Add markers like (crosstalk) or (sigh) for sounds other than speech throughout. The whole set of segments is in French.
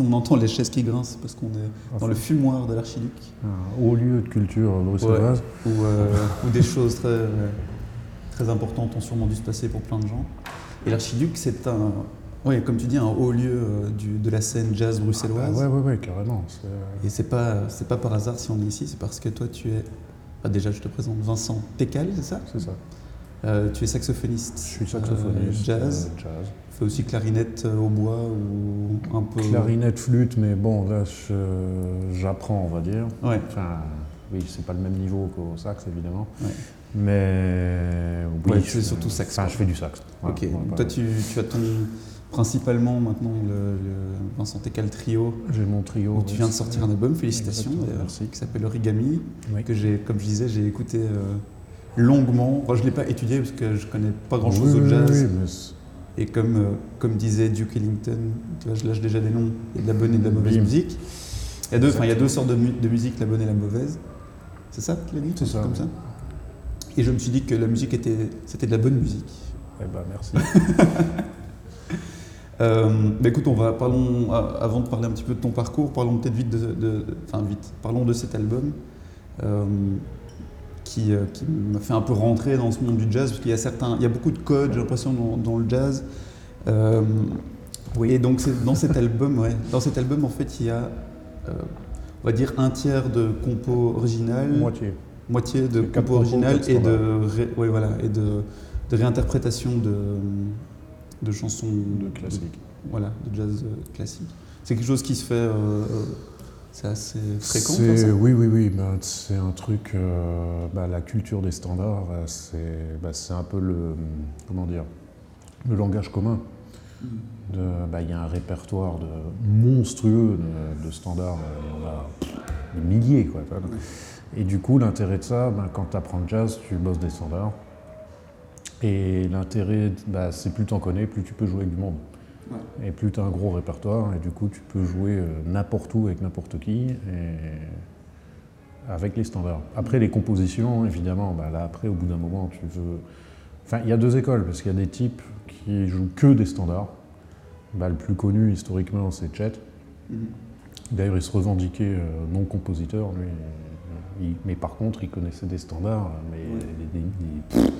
si on entend les chaises qui grincent, parce qu'on est dans le fumoir de l'archiduc. Un haut lieu de culture bruxelloise. Ou, euh, (laughs) ou des choses très, très importantes ont sûrement dû se passer pour plein de gens. Et l'archiduc, c'est un. Oui, comme tu dis, un haut lieu euh, du- de la scène jazz bruxelloise. Ah, ouais, ouais, ouais, carrément. c'est- Et c'est pas, c'est pas par hasard si on est ici, c'est parce que toi tu es. ah, déjà, je te présente Vincent Tecal, c'est ça? C'est ça. Euh, Tu es saxophoniste. Je suis saxophoniste. euh, jazz. euh, jazz. Fais aussi clarinette euh, au bois ou un peu. Clarinette, flûte, mais bon, là, j'apprends, on va dire. Ouais. Enfin, oui, c'est pas le même niveau qu'au sax, évidemment. Ouais. Mais oui, Ouais, c'est surtout sax, Enfin, je fais du sax. Ok. pas- Toi, tu, tu as ton. Principalement maintenant le, le Vincent Tecal Trio. J'ai mon trio. où tu viens de sortir un album, félicitations merci. qui s'appelle Origami, Oui. que j'ai, comme je disais, j'ai écouté euh, longuement. Enfin, je ne l'ai pas étudié parce que je connais pas grand chose Oui, au jazz. oui, mais c'est- Et comme, euh, comme disait Duke Ellington, tu vois, je lâche déjà des noms, il y a de la bonne et de la mauvaise Bim. musique. Il y, a deux, il y a deux sortes de, mu- de musique, la bonne et la mauvaise. C'est ça tu l'as dit C'est ça. Comme ça? Et je me suis dit que la musique était, c'était de la bonne musique. Eh ben, merci. (laughs) Euh, bah écoute, on va, parlons, euh, avant de parler un petit peu de ton parcours, parlons peut-être vite de, de- enfin vite, parlons de cet album euh, qui, euh, qui m'a fait un peu rentrer dans ce monde du jazz, parce qu'il y a certains, il y a beaucoup de codes, j'ai l'impression, dans, dans le jazz. Euh, oui. Et donc dans cet album, ouais, dans cet album, en fait, il y a, euh, on va dire, un tiers de compo original, Moitié. moitié de compos, original et de, ré- ouais, voilà, et de, de réinterprétation de, de chansons De classique. voilà, de jazz euh, classique. C'est quelque chose qui se fait, euh, c'est assez fréquent. Ça Oui, oui, oui. ben, c'est un truc. euh, bah, la culture des standards, euh, c'est bah, c'est un peu le. Comment dire Le langage commun. Bah, Il y a un répertoire de, monstrueux de, de standards. Il y en a des milliers. Quoi. Et du coup, l'intérêt de ça, ben, quand tu apprends le jazz, tu bosses des standards. Et l'intérêt, c'est plus tu en connais, plus tu peux jouer avec du monde. Et plus tu as un gros répertoire, et du coup, tu peux jouer euh, n'importe où avec n'importe qui, et avec les standards. Après, les compositions, évidemment, bah, là, après, au bout d'un moment, tu veux. Enfin, il y a deux écoles, parce qu'il y a des types qui jouent que des standards. Bah, le plus connu, historiquement, c'est Chet. Mhm. D'ailleurs, il se revendiquait euh, non compositeur, lui. Il- mais par contre, il connaissait des standards, mais des- des- des-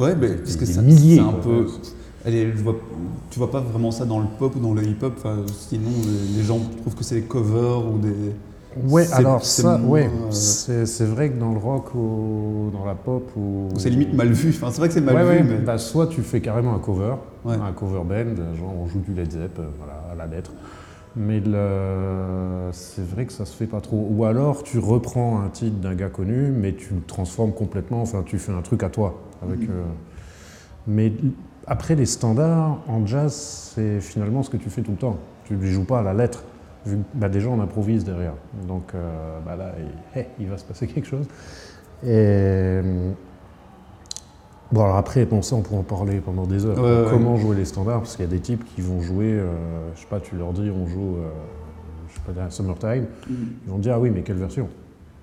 Ouais, parce que ça, milliers, c'est un quoi. Je vois, tu vois pas vraiment ça dans le pop ou dans le hip-hop. Sinon, les, les gens trouvent que c'est des covers ou des. Ouais, alors c'est ça, moins, ouais, euh, c'est vrai que dans le rock ou dans la pop ou. c'est limite mal vu. Enfin, c'est vrai que c'est mal Ouais, vu, ouais, mais. bah, soit tu fais carrément un cover, Ouais. un cover band, genre on joue du Led Zepp, euh, voilà, à la lettre. Mais le- c'est vrai que ça se fait pas trop. Ou alors tu reprends un titre d'un gars connu, mais tu le transformes complètement, enfin tu fais un truc à toi. Avec, Mhm. euh, Mais après les standards, en jazz, c'est finalement ce que tu fais tout le temps. Tu ne les joues pas à la lettre. Vu que bah, déjà on improvise derrière. Donc euh, bah, là, il, (laughs) hey, il va se passer quelque chose. Et Bon, alors après, bon, ça, on pourrait en parler pendant des heures. Ouais, ouais. Comment jouer les standards? Parce qu'il y a des types qui vont jouer, euh, je sais pas, tu leur dis, on joue, euh, je sais pas, Summertime. Mhm. Ils vont te dire, ah oui, mais quelle version?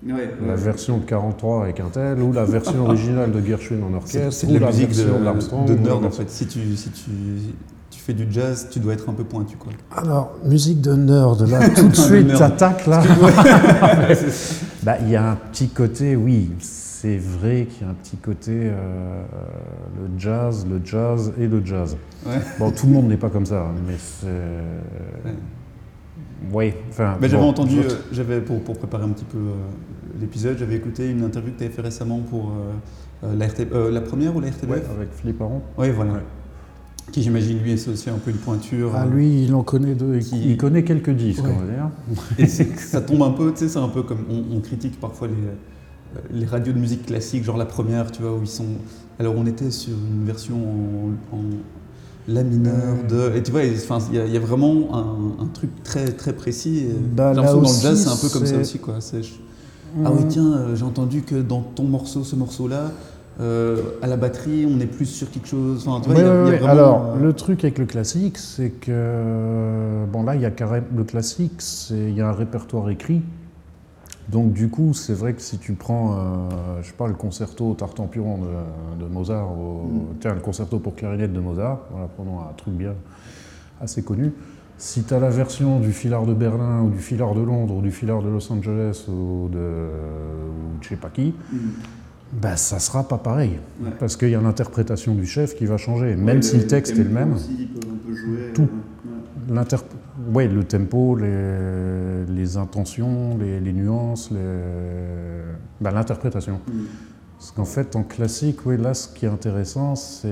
Ouais, La ouais. version de 43 avec un tel, ou la version (laughs) originale de Gershwin en orchestre, c'est ou de la la musique version de, de ou nerd en fait. Si tu, si tu, tu fais du jazz, tu dois être un peu pointu quoi. Alors, musique de nerd, là, (laughs) tout de De suite, t'attaques, là. (laughs) Bah, il y a un petit côté, oui, c'est vrai qu'il y a un petit côté, euh, le jazz, le jazz et le jazz. Ouais. Bon, tout le monde n'est pas comme ça, hein, mais c'est... Ouais. Oui, enfin... Mais j'avais bon, entendu, euh, j'avais pour, pour préparer un petit peu euh, l'épisode, j'avais écouté une interview que tu avais fait récemment pour euh, la, RT euh, la première ou la RTBF Ouais, avec Philippe Aron. Oui, voilà. Ouais. Qui j'imagine lui c'est aussi un peu une pointure. Ah, lui, il en connaît deux. Il, Qui- il connaît quelques disques, Ouais. on va dire. (laughs) Et ça tombe un peu, tu sais, c'est un peu comme on, on critique parfois les, les radios de musique classique, genre la première, tu vois, où ils sont. Alors on était sur une version en, en la mineur de. Et tu vois, il y, a- il y a vraiment un, un truc très très précis. Bah, là dans le jazz, c'est un peu comme ça aussi, quoi. Je- Ah oui, tiens, euh, j'ai entendu que dans ton morceau, ce morceau-là, euh, à la batterie, on est plus sur quelque chose. Enfin, tu vois, y a- y vraiment, Alors, euh, le truc avec le classique, c'est que. Bon, là, il y a carrément. Le classique, c'est- il y a un répertoire écrit. Donc, du coup, c'est vrai que si tu prends, euh, je sais pas, le concerto Tartampion de, de Mozart, ou, Mm. tiens, le concerto pour clarinette de Mozart, voilà, prenons un truc bien. assez connu. Si tu as la version du filard de Berlin ou du filard de Londres ou du filard de Los Angeles ou de, ou de je sais pas qui, Mm. bah, ça sera pas pareil. Ouais. Parce qu'il y a l'interprétation du chef qui va changer. Même si le texte est le même, Tout. l'inter... ouais, le tempo, les, les intentions, les, les nuances, les... bah, l'interprétation. Parce qu'en fait, en classique, oui, là, ce qui est intéressant, c'est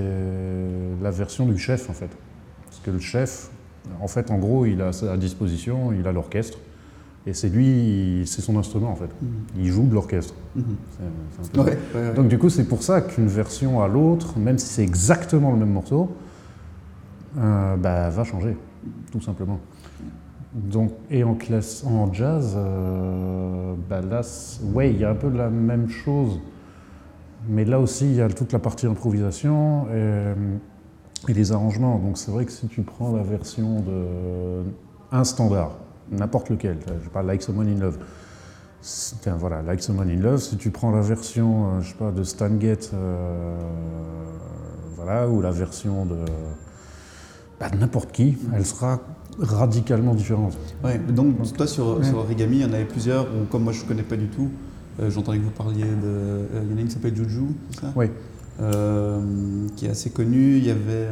la version du chef, en fait. Parce que le chef, en fait, en gros, il a à disposition, il a l'orchestre. Et c'est lui, c'est son instrument, en fait. Il joue de l'orchestre. Mhm. Ouais, ouais, ouais. Donc du coup, c'est pour ça qu'une version à l'autre, même si c'est exactement le même morceau, euh, bah, va changer, tout simplement. Donc, et en, classe, en jazz, euh, bah là, ouais, il y a un peu la même chose, mais là aussi, il y a toute la partie improvisation et, les arrangements. Donc c'est vrai que si tu prends la version de un standard, n'importe lequel, je parle Like Someone in Love, voilà, Like Someone in Love, si tu prends la version, euh, je sais pas, de Stan Getz, voilà, ou la version de, bah, n'importe qui, elle sera radicalement différente. Ouais, donc toi sur, Ouais. sur Origami, il y en avait plusieurs, ou comme moi je ne connais pas du tout, euh, j'entendais que vous parliez de... euh, Il y en a une qui s'appelle Juju, c'est ça? Oui. Euh, Qui est assez connue. Il y avait...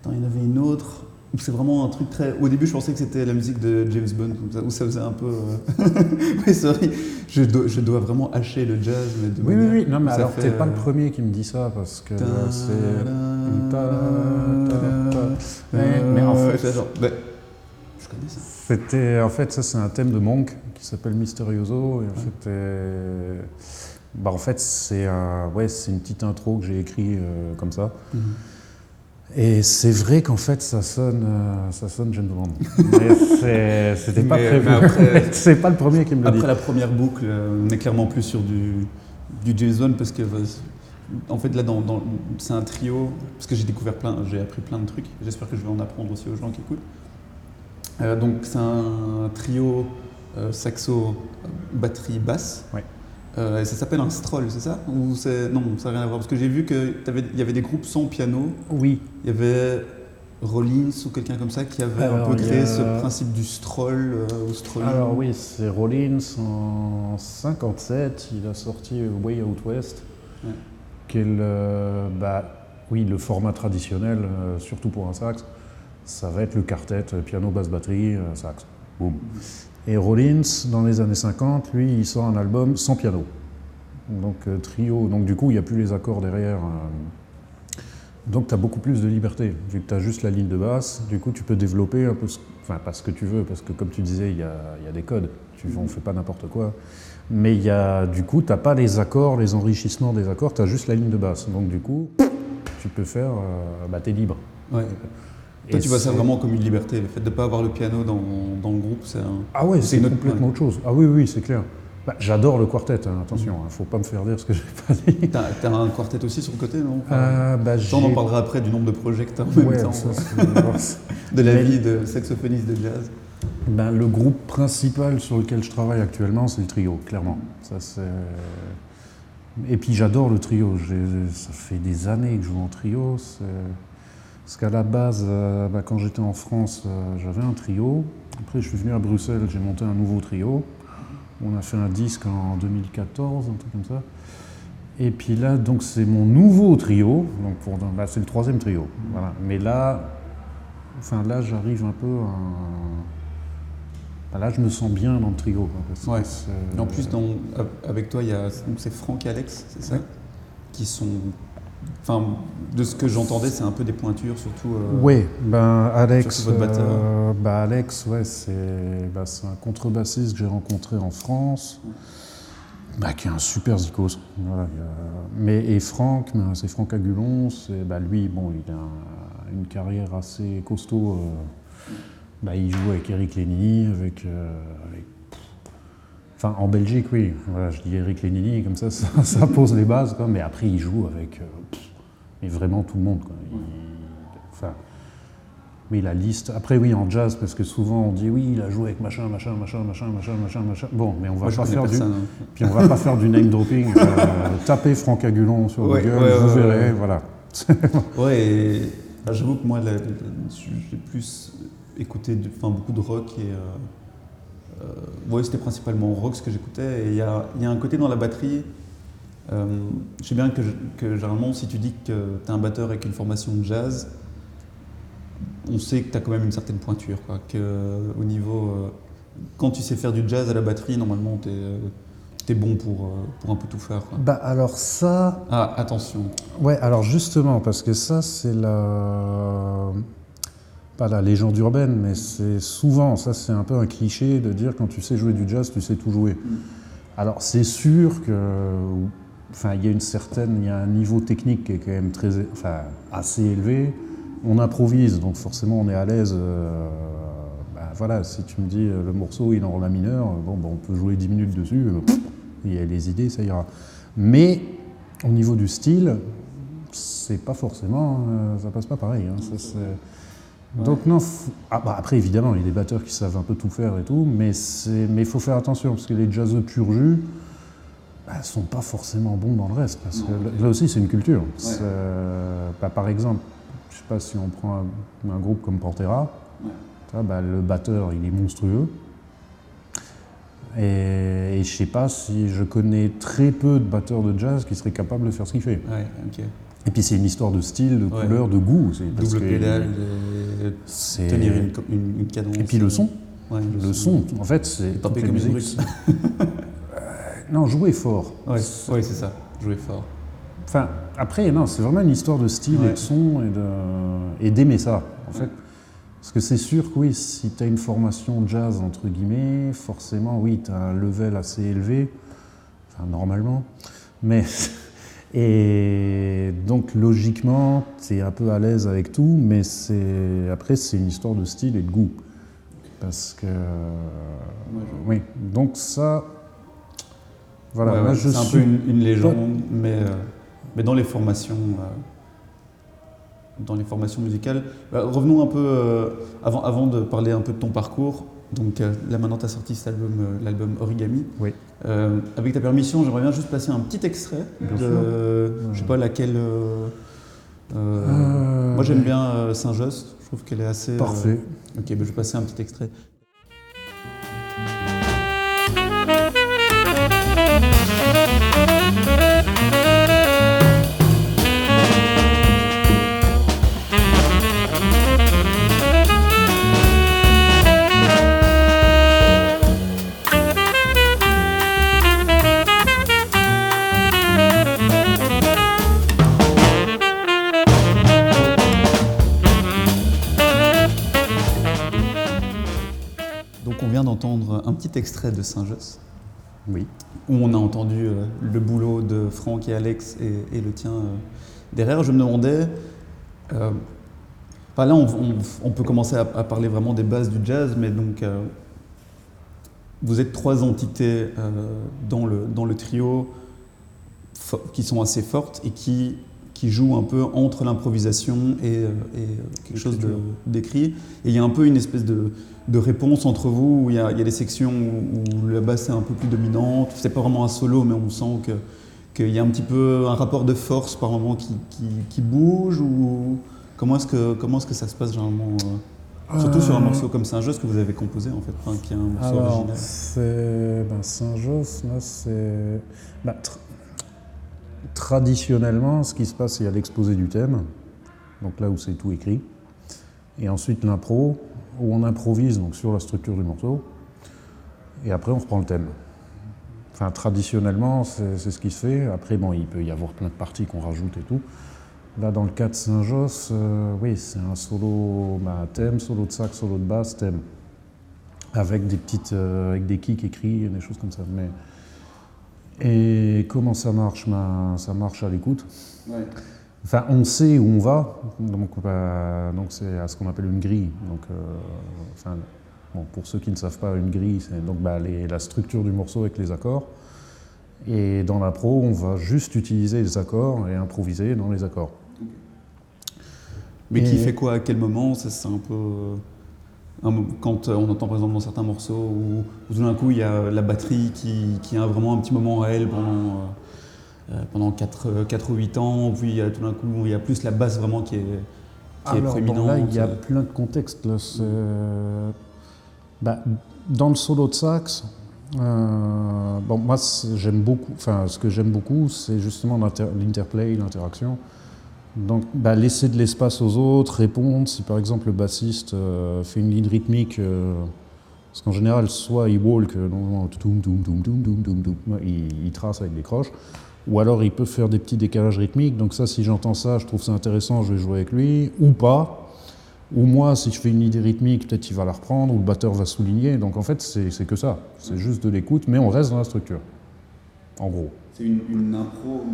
attends, il y en avait une autre, où c'est vraiment un truc très... Au début je pensais que c'était la musique de James Bond, comme ça, où ça faisait un peu... euh, (laughs) oui, sorry, je dois, je dois vraiment hacher le jazz. Mais de Oui, oui, oui, non, mais alors t'es pas le euh, premier qui me dit ça, parce que c'est... Mais, mais en Euh, fait, genre- bah, je connais ça. C'était, en fait, ça c'est un thème de Monk qui s'appelle Mysterioso. Et en fait, bah, en fait c'est un, ouais, c'est une petite intro que j'ai écrit euh, comme ça. Mhm. Et c'est vrai qu'en fait ça sonne, euh, ça sonne James (laughs) Bond. Mais c'était pas Mais- prévu. (laughs) c'est pas le premier qui me le dit. Après la première boucle, euh, on est clairement plus sur du, du James Bond parce que, euh, en fait, là, dans, dans- c'est un trio. Parce que j'ai découvert plein, j'ai appris plein de trucs. J'espère que je vais en apprendre aussi aux gens qui écoutent. Euh, donc, c'est un trio euh, saxo, batterie, basse. Ouais. Euh, et ça s'appelle un stroll, c'est ça Ou c'est non, ça n'a rien à voir. Parce que j'ai vu qu'il y avait des groupes sans piano. Oui. Il y avait Rollins ou quelqu'un comme ça qui avait Alors, un peu créé a- ce principe du stroll euh, ou strolling. Alors oui, c'est Rollins en 57, il a sorti Way Out West, Ouais. qui est le, bah, oui, le format traditionnel, euh, surtout pour un sax. Ça va être le quartet, euh, piano, basse, batterie, sax. Boum. Et Rollins, dans les années 50, lui, il sort un album sans piano. Donc euh, trio, donc du coup, il n'y a plus les accords derrière. euh. donc tu as beaucoup plus de liberté, vu que tu as juste la ligne de basse. Du coup, tu peux développer un peu, ce- enfin pas ce que tu veux, parce que comme tu disais, il y a, y a des codes. Tu, on ne fait pas n'importe quoi. Mais il y a, du coup, tu n'as pas les accords, les enrichissements des accords, tu as juste la ligne de basse. Donc du coup, tu peux faire, euh, bah, tu es libre. Ouais. Et Toi, tu vois ça vraiment comme une liberté. Le fait de ne pas avoir le piano dans, dans le groupe, c'est un. Ah ouais, C'est complètement autre chose. Ah oui, oui, c'est clair. Bah, J'adore le quartet, hein, attention, il ne faut pas me faire dire ce que j'ai pas dit. (laughs) T'as t'as un quartet aussi sur le côté, non? Euh, bah, on en parlera après du nombre de projets que t'as en même Ouais, temps. ça, c'est- (laughs) de la Mais- vie de saxophoniste de jazz. Ben, le groupe principal sur lequel je travaille actuellement, c'est le trio, clairement. Ça, c'est... Et puis j'adore le trio. Ça fait des années que je joue en trio. Parce qu'à la base, euh, ben, quand j'étais en France, euh, j'avais un trio. Après, je suis venu à Bruxelles, j'ai monté un nouveau trio. On a fait un disque en 2014, un truc comme ça. Et puis là, donc c'est mon nouveau trio. Donc pour, ben, c'est le troisième trio. Voilà. Mais là, enfin là, j'arrive un peu à. ben là, je me sens bien dans le trio. quoi, parce que Ouais. en plus, dans- avec toi, il y a donc c'est Franck et Alex, c'est ça? Qui sont. Enfin, de ce que j'entendais, c'est un peu des pointures, surtout. euh, Oui, ben Alex, votre euh, ben, Alex, ouais, c'est ben, c'est un contrebassiste que j'ai rencontré en France, ben, qui est un super zikos. Voilà, Mais et Franck, ben, c'est Franck Agulon, c'est lui, bon, il a un- une carrière assez costaud. euh, ben, il joue avec Eric avec, euh, avec- Enfin, en Belgique, oui. Voilà, je dis Eric Lénini, comme ça, ça, (laughs) ça pose les bases. Quoi. Mais après, il joue avec euh, pff, mais vraiment tout le monde. Quoi. Il- enfin, oui, la liste. Après, oui, en jazz, parce que souvent on dit oui, il a joué avec machin, machin, machin, machin, machin, machin, machin. Bon, mais on va Moi, pas faire du, hein. (laughs) puis on va pas faire du name dropping. Euh, tapez Franck Agulon sur Ouais, Google, ouais, vous ouais, verrez, ouais. voilà. (laughs) Ouais, et Enfin, J'avoue que moi, j'ai plus écouté beaucoup de rock et. euh, ouais, c'était principalement rock ce que j'écoutais. Et il y a, il y a un côté dans la batterie. euh, je sais bien que, je- que généralement, si tu dis que tu es un batteur avec une formation de jazz, on sait que tu as quand même une certaine pointure. Quoi, que, au niveau. euh, quand tu sais faire du jazz à la batterie, normalement, tu es, bon pour, euh, pour un peu tout faire. quoi. Bah alors ça, Ah, attention. ouais, alors justement, parce que ça c'est la... Pas la légende urbaine, mais c'est souvent, ça c'est un peu un cliché de dire quand tu sais jouer du jazz, tu sais tout jouer. Alors c'est sûr que, enfin, il y a une certaine, il y a un niveau technique qui est quand même très, enfin, assez élevé. On improvise, donc forcément on est à l'aise. euh, bah, voilà, si tu me dis euh, le morceau il est en la mineur, bon, bah, on peut jouer 10 minutes dessus. euh, pff, il y a les idées, ça ira. Mais au niveau du style, c'est pas forcément, euh, ça passe pas pareil. hein, ça, Donc non, ah, bah, après évidemment, il y a des batteurs qui savent un peu tout faire et tout, mais c'est, mais il faut faire attention parce que les jazzeux pur jus, bah, sont pas forcément bons dans le reste parce que là- aussi c'est une culture. Euh, bah, par exemple, je sais pas si on prend un, un groupe comme Ouais. bah, le batteur il est monstrueux. Et, et je sais pas si je connais très peu de batteurs de jazz qui seraient capables de faire ce qu'il fait. Ouais. Et puis c'est une histoire de style, de Ouais. couleur, de goût. parce Double que pédale, de c'est- tenir une, une, une cadence. Et puis le son. Ouais, Le son, en fait, c'est. Taper comme une brute. c'est- Non, jouer fort. Ouais, C'est- ouais, ça. Jouer fort. Enfin, après, non, c'est vraiment une histoire de style et de son et de- et d'aimer ça, en fait. Parce que c'est sûr que oui, si tu as une formation jazz, entre guillemets, forcément, oui, tu as un level assez élevé, enfin, normalement. Mais. (laughs) Et donc, logiquement, tu es un peu à l'aise avec tout, mais c'est après, c'est une histoire de style et de goût. Parce que. Oui, donc ça. Voilà, Ouais, ouais, c'est un peu une, une légende, mais, euh, mais dans les formations, euh, dans les formations musicales. Bah, revenons un peu euh, avant, avant de parler un peu de ton parcours. Donc là maintenant tu as sorti cet album, l'album Origami. Oui. Euh, avec ta permission, j'aimerais bien juste passer un petit extrait Bien de, sûr. je sais pas laquelle. euh, euh, moi j'aime bien Saint-Josse. Je trouve qu'elle est assez. Parfait. Ok, bah, je vais passer un petit extrait. Extrait de Saint-Josse. Oui. où on a entendu euh, le boulot de Franck et Alex et, et le tien euh, derrière. Je me demandais, euh, enfin là on, on- on peut commencer à, à parler vraiment des bases du jazz, mais donc vous êtes trois entités dans, le, dans le trio qui sont assez fortes et qui, qui jouent un peu entre l'improvisation et, euh, et, euh, quelque chose d'écrit. Et il y a un peu une espèce de, de réponse entre vous, où il y a, il y a des sections où, où la basse est un peu plus dominante. C'est pas vraiment un solo, mais on sent que qu'il y a un petit peu un rapport de force par moment qui, qui, qui bouge ou comment est-ce que comment est-ce que ça se passe généralement euh, surtout sur un morceau comme Saint-Josse que vous avez composé en fait, enfin, qui est un morceau Alors, original. c'est ben, Saint-Josse, là, c'est. tr- traditionnellement, ce qui se passe, y a l'exposé du thème, donc là où c'est tout écrit, et ensuite l'impro, où on improvise donc, sur la structure du morceau, et après on reprend le thème. Enfin, traditionnellement, c'est c'est ce qui se fait. Après, bon, il peut y avoir plein de parties qu'on rajoute et tout. Là, dans le cas de Saint-Josse, euh, oui, c'est un solo bah, thème, solo de sax, solo de basse, thème avec des petites, euh, avec des kicks écrits, des choses comme ça. Mais et comment ça marche Ben, Ça marche à l'écoute? Enfin, on sait où on va, donc bah, donc c'est à ce qu'on appelle une grille. Donc, euh, enfin, bon, pour ceux qui ne savent pas, une grille, c'est donc bah, les- la structure du morceau avec les accords. Et dans la pro, on va juste utiliser les accords et improviser dans les accords. Mais qui fait quoi à quel moment? C'est un peu. Quand euh, on entend par exemple dans certains morceaux où, où tout d'un coup il y a la batterie qui, qui a vraiment un petit moment à elle pendant, euh, euh, pendant 4, ou 8 ans, puis il y a tout d'un coup il y a plus la basse vraiment qui est, qui est Alors, bon, proéminente. là, il y a plein de contextes. là, c'est- bah, dans le solo de sax, euh, bon, moi, j'aime beaucoup. Enfin, ce que j'aime beaucoup, c'est justement l'inter- l'interplay, l'interaction. Donc, bah, laisser de l'espace aux autres, répondre. Si par exemple le bassiste euh, fait une ligne rythmique, euh, parce qu'en général, soit il walk, il, trace avec des croches, ou alors il peut faire des petits décalages rythmiques. Donc ça, si j'entends ça, je trouve ça intéressant, je vais jouer avec lui, ou pas. Ou moi, si je fais une idée rythmique, peut-être il va la reprendre, ou le batteur va souligner. Donc en fait, c'est que ça. C'est juste de l'écoute, mais on reste dans la structure. En gros. C'est une, une impro,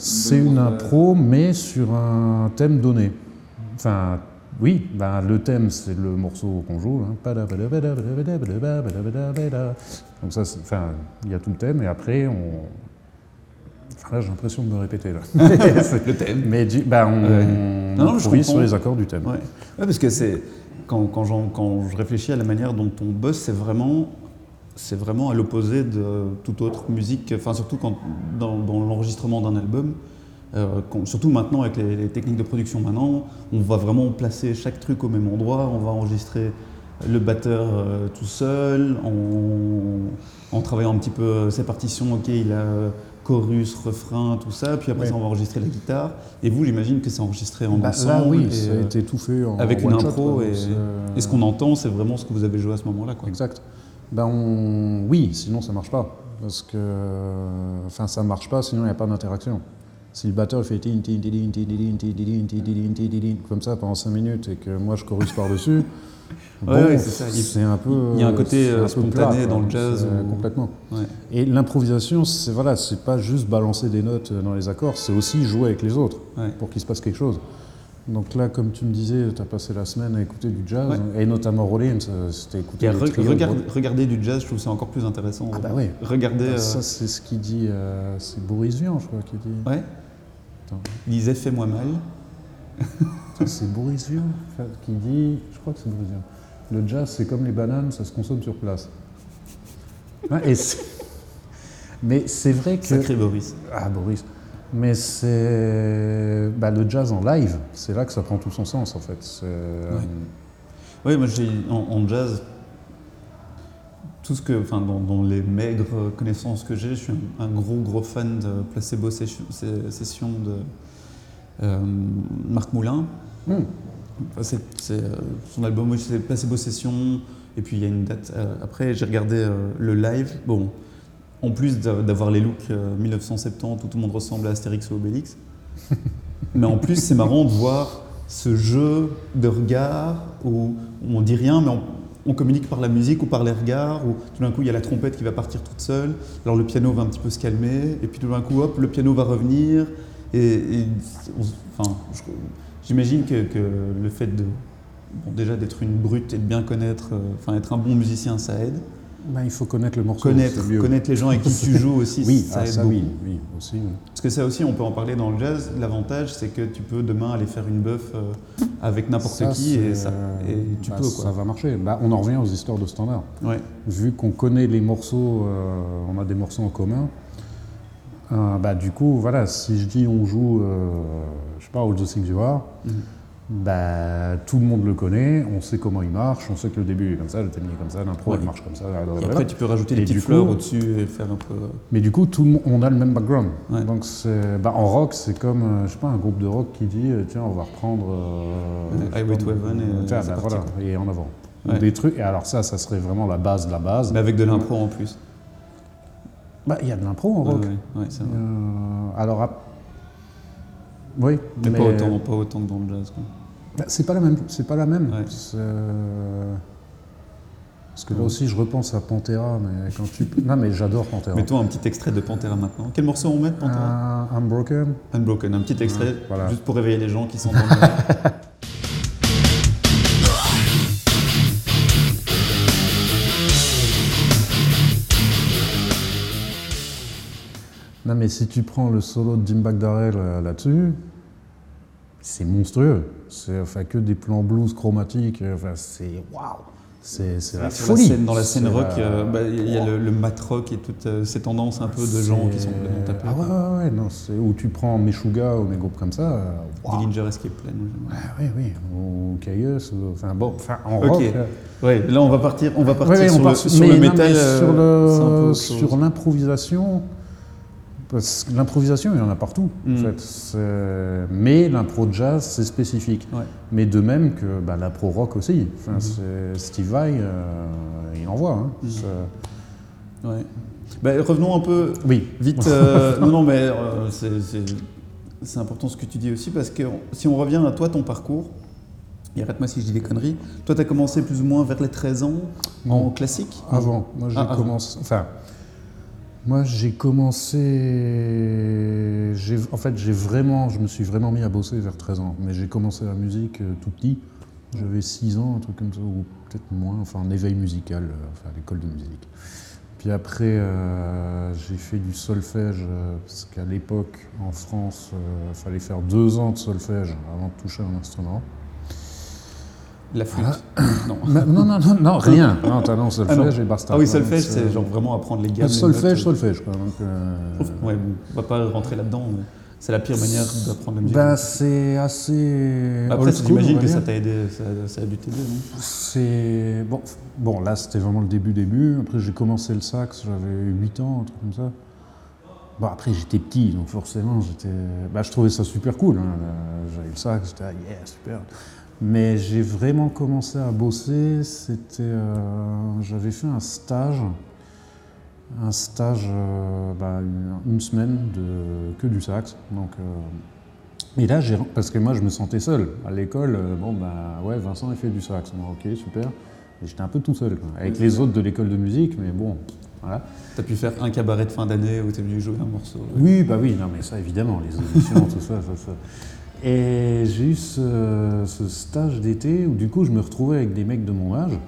C'est une impro, mais sur un thème donné. Enfin, oui, ben, le thème, c'est le morceau qu'on joue. hein. Donc ça, c'est- enfin, il y a tout le thème, et après, on... Enfin, là, j'ai l'impression de me répéter, là. (laughs) Le thème. mais du- ben, on, Ouais. on Non, non, je improvise sur les accords du thème. Ouais. Ouais, parce que c'est quand, quand, quand je réfléchis à la manière dont on bosse, c'est vraiment c'est vraiment à l'opposé de toute autre musique. Enfin, surtout quand dans, dans l'enregistrement d'un album. euh, quand- surtout maintenant avec les, les techniques de production maintenant, on va vraiment placer chaque truc au même endroit. On va enregistrer le batteur euh, tout seul, en, en travaillant un petit peu euh, ses partitions. Ok, il a chorus, refrain, tout ça. Puis après, Ouais. ça, on va enregistrer la guitare. Et vous, j'imagine que c'est enregistré en Bah, ensemble. là, oui, et, ça a été tout fait en avec en une one shot, impro quoi. et- Et ce qu'on entend, c'est vraiment ce que vous avez joué à ce moment-là. Quoi. Exact ben oui, sinon ça marche pas. Parce que, enfin, ça marche pas, sinon il n'y a pas d'interaction. Si le batteur fait comme ça pendant 5 minutes et que moi je corrige par-dessus, bon, c'est un peu. Il y a un côté spontané dans le jazz. Complètement. Et l'improvisation, c'est voilà, pas juste balancer des notes dans les accords, c'est aussi jouer avec les autres pour qu'il se passe quelque chose. Donc là, comme tu me disais, tu as passé la semaine à écouter du jazz, Ouais. et notamment Rollins, euh, c'était écouter re- trios, regard- Rollins. regarder du jazz, je trouve ça encore plus intéressant. Ah bah oui. Regardez. euh, Ça, c'est ce qu'il dit, euh, c'est Boris Vian, je crois, qui dit. ouais. Attends. Il disait Fais-moi mal. C'est Boris Vian qui dit, je crois que c'est Boris Vian. Le jazz, c'est comme les bananes, ça se consomme sur place. Hein, et (laughs) Mais c'est vrai que. Sacré Boris. Ah, Boris. Mais c'est. Bah, le jazz en live, c'est là que ça prend tout son sens, en fait. Euh, Oui, moi, j'ai en, en jazz, tout ce que, enfin, dans, dans les maigres connaissances que j'ai, je suis un, un gros, gros fan de Placebo Session, de euh, Marc Moulin. hmm. Enfin, euh, son album, c'est Placebo Session. Et puis il y a une date. euh, après, j'ai regardé euh, le live. Bon, en plus d'a- d'avoir les looks euh, 1970 où tout le monde ressemble à Astérix ou Obélix. (laughs) Mais en plus, c'est marrant de voir ce jeu de regard où on dit rien, mais on, on communique par la musique ou par les regards, où tout d'un coup il y a la trompette qui va partir toute seule, alors le piano va un petit peu se calmer, et puis tout d'un coup, hop, le piano va revenir. Et, et on- enfin, j'imagine que, que le fait de bon, déjà d'être une brute et de bien connaître, euh, enfin être un bon musicien, ça aide. Bah, il faut connaître le morceau. Connaître, mieux. connaître les gens avec qui tu joues aussi, (laughs) Oui, ça ah, aide ça beaucoup. oui, oui, aussi. oui. Parce que ça aussi, on peut en parler dans le jazz. L'avantage, c'est que tu peux demain aller faire une bœuf euh, avec n'importe qui et, ça, et tu bah, peux. Ça va marcher. Bah, on en revient aux histoires de standard. Ouais. Vu qu'on connaît les morceaux, euh, on a des morceaux en commun. euh, bah, du coup, voilà, si je dis on joue, je sais pas, All the Things You Are, Mhm. Bah, tout le monde le connaît, on sait comment il marche, on sait que le début est comme ça, le timing est comme ça, l'impro elle Ouais. marche comme ça. Et blablabla. après, tu peux rajouter des Et petites fleurs au-dessus et faire un peu. Mais du coup, tout le monde, on a le même background. Ouais. Donc, bah, en rock, c'est comme, euh, je sais pas, un groupe de rock qui dit, euh, tiens, on va reprendre. euh, Highway to Heaven et, euh, tiens, bah, voilà, et en avant. Ouais. Des trucs. Et alors ça, ça serait vraiment la base de la base. Mais avec de l'impro en plus. Bah, il y a de l'impro en rock. c'est vrai. Euh, alors, ap- oui, Mais mais pas, autant, pas autant que dans le jazz. Quoi. Bah, c'est pas la même. C'est pas la même. Ouais. Euh, Parce que là aussi, je repense à Pantera, mais quand tu. non, mais j'adore Pantera. Mettons un petit extrait de Pantera maintenant. Quel morceau on met de Pantera Unbroken. Unbroken, un petit extrait, voilà. juste pour réveiller les gens qui sont dans le. (laughs) Non, mais si tu prends le solo de Jim Darrell euh, là-dessus, c'est monstrueux. C'est enfin que des plans blues chromatiques. euh, Enfin, c'est waouh. C'est la folie. scène- dans la scène rock, la- euh, bah, il y a le, le mat rock et toutes euh, ces tendances un peu de gens qui sont complètement tapés. Ah ouais, ouais, ouais, non, c'est où tu prends Meshuga ou mes groupes comme ça. euh, waouh. Dillinger Escape Plan. j'aime Ah, oui, oui, ou Caius, enfin bon, enfin en rock. euh. Ouais, là on va partir, on va partir Ouais, ouais, sur, on part le, sur- mais le non, métal. euh, le- autre chose. sur l'improvisation. Parce que l'improvisation, il y en a partout, Mm. en fait. Mais l'impro jazz, c'est spécifique. Ouais. Mais de même que bah, l'impro rock aussi. Enfin, Mhm. c'est- Steve Vai, euh, il envoie. Hein. Mhm. C'est- Ouais. Bah, revenons un peu Oui, vite. (laughs) euh, non, non, mais euh, c'est- important ce que tu dis aussi parce que si on revient à toi, ton parcours, et arrête-moi si je dis des conneries, toi tu as commencé plus ou moins vers les 13 ans en classique? Avant, moi j'ai Ah, commencé. Enfin, moi j'ai commencé. En fait, j'ai vraiment, je me suis vraiment mis à bosser vers 13 ans. Mais j'ai commencé la musique euh, tout petit. J'avais 6 ans, un truc comme ça, ou peut-être moins. Enfin, un éveil musical, euh, enfin, à l'école de musique. Puis après, euh, j'ai fait du solfège, parce qu'à l'époque, en France, il fallait faire deux ans de solfège avant de toucher un instrument. La flûte Non. (laughs) Non, non, non, non, non, rien. Non, t'as non, solfège et basta. Ah oui, Non, solfège, c'est- genre vraiment apprendre les gammes. Les solfège, notes. solfège, quoi. Donc, euh, Ouais, bon, on va pas rentrer là-dedans. mais C'est la pire manière d'apprendre la musique. bah, c'est assez. Après, j'imagine que ça t'a aidé, ça, ça a dû t'aider, non? C'est. Bon, bon, là, c'était vraiment le début, début. Après, j'ai commencé le sax, j'avais 8 ans, un truc comme ça. Bon, après, j'étais petit, donc forcément, j'étais. Bah, je trouvais ça super cool. hein. Euh, J'avais le sax, j'étais, ah, yeah, super. Mais j'ai vraiment commencé à bosser, c'était. euh, J'avais fait un stage. Un stage, euh, bah, une, une semaine de que du sax. Donc. euh, et là, j'ai, parce que moi, je me sentais seul. À l'école, bon, bah, ouais, Vincent, il fait du sax. Bon, ok, super. Et j'étais un peu tout seul, avec les autres de l'école de musique, mais bon, voilà. T'as pu faire un cabaret de fin d'année où t'es venu jouer un morceau. Oui, bah oui, non, mais ça, évidemment, les auditions, (laughs) tout ça, ça, ça. Et j'ai eu ce, ce stage d'été où, du coup, je me retrouvais avec des mecs de mon âge,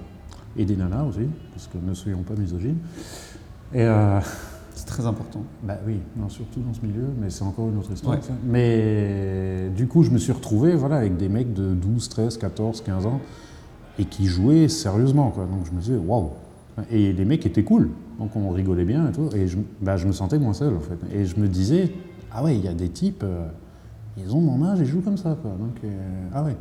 et des nanas aussi, parce que ne soyons pas misogynes. Et. euh, (laughs) C'est très important. Bah oui, non, surtout dans ce milieu, mais c'est encore une autre histoire. Ouais. Mais du coup, je me suis retrouvé voilà, avec des mecs de 12, 13, 14, 15 ans et qui jouaient sérieusement. Quoi. Donc je me disais, waouh! Et les mecs étaient cool, donc on rigolait bien et tout. Et je, bah, je me sentais moins seul en fait. Et je me disais, ah ouais, il y a des types, euh, ils ont mon âge et jouent comme ça. Quoi. Donc, euh, ah ouais.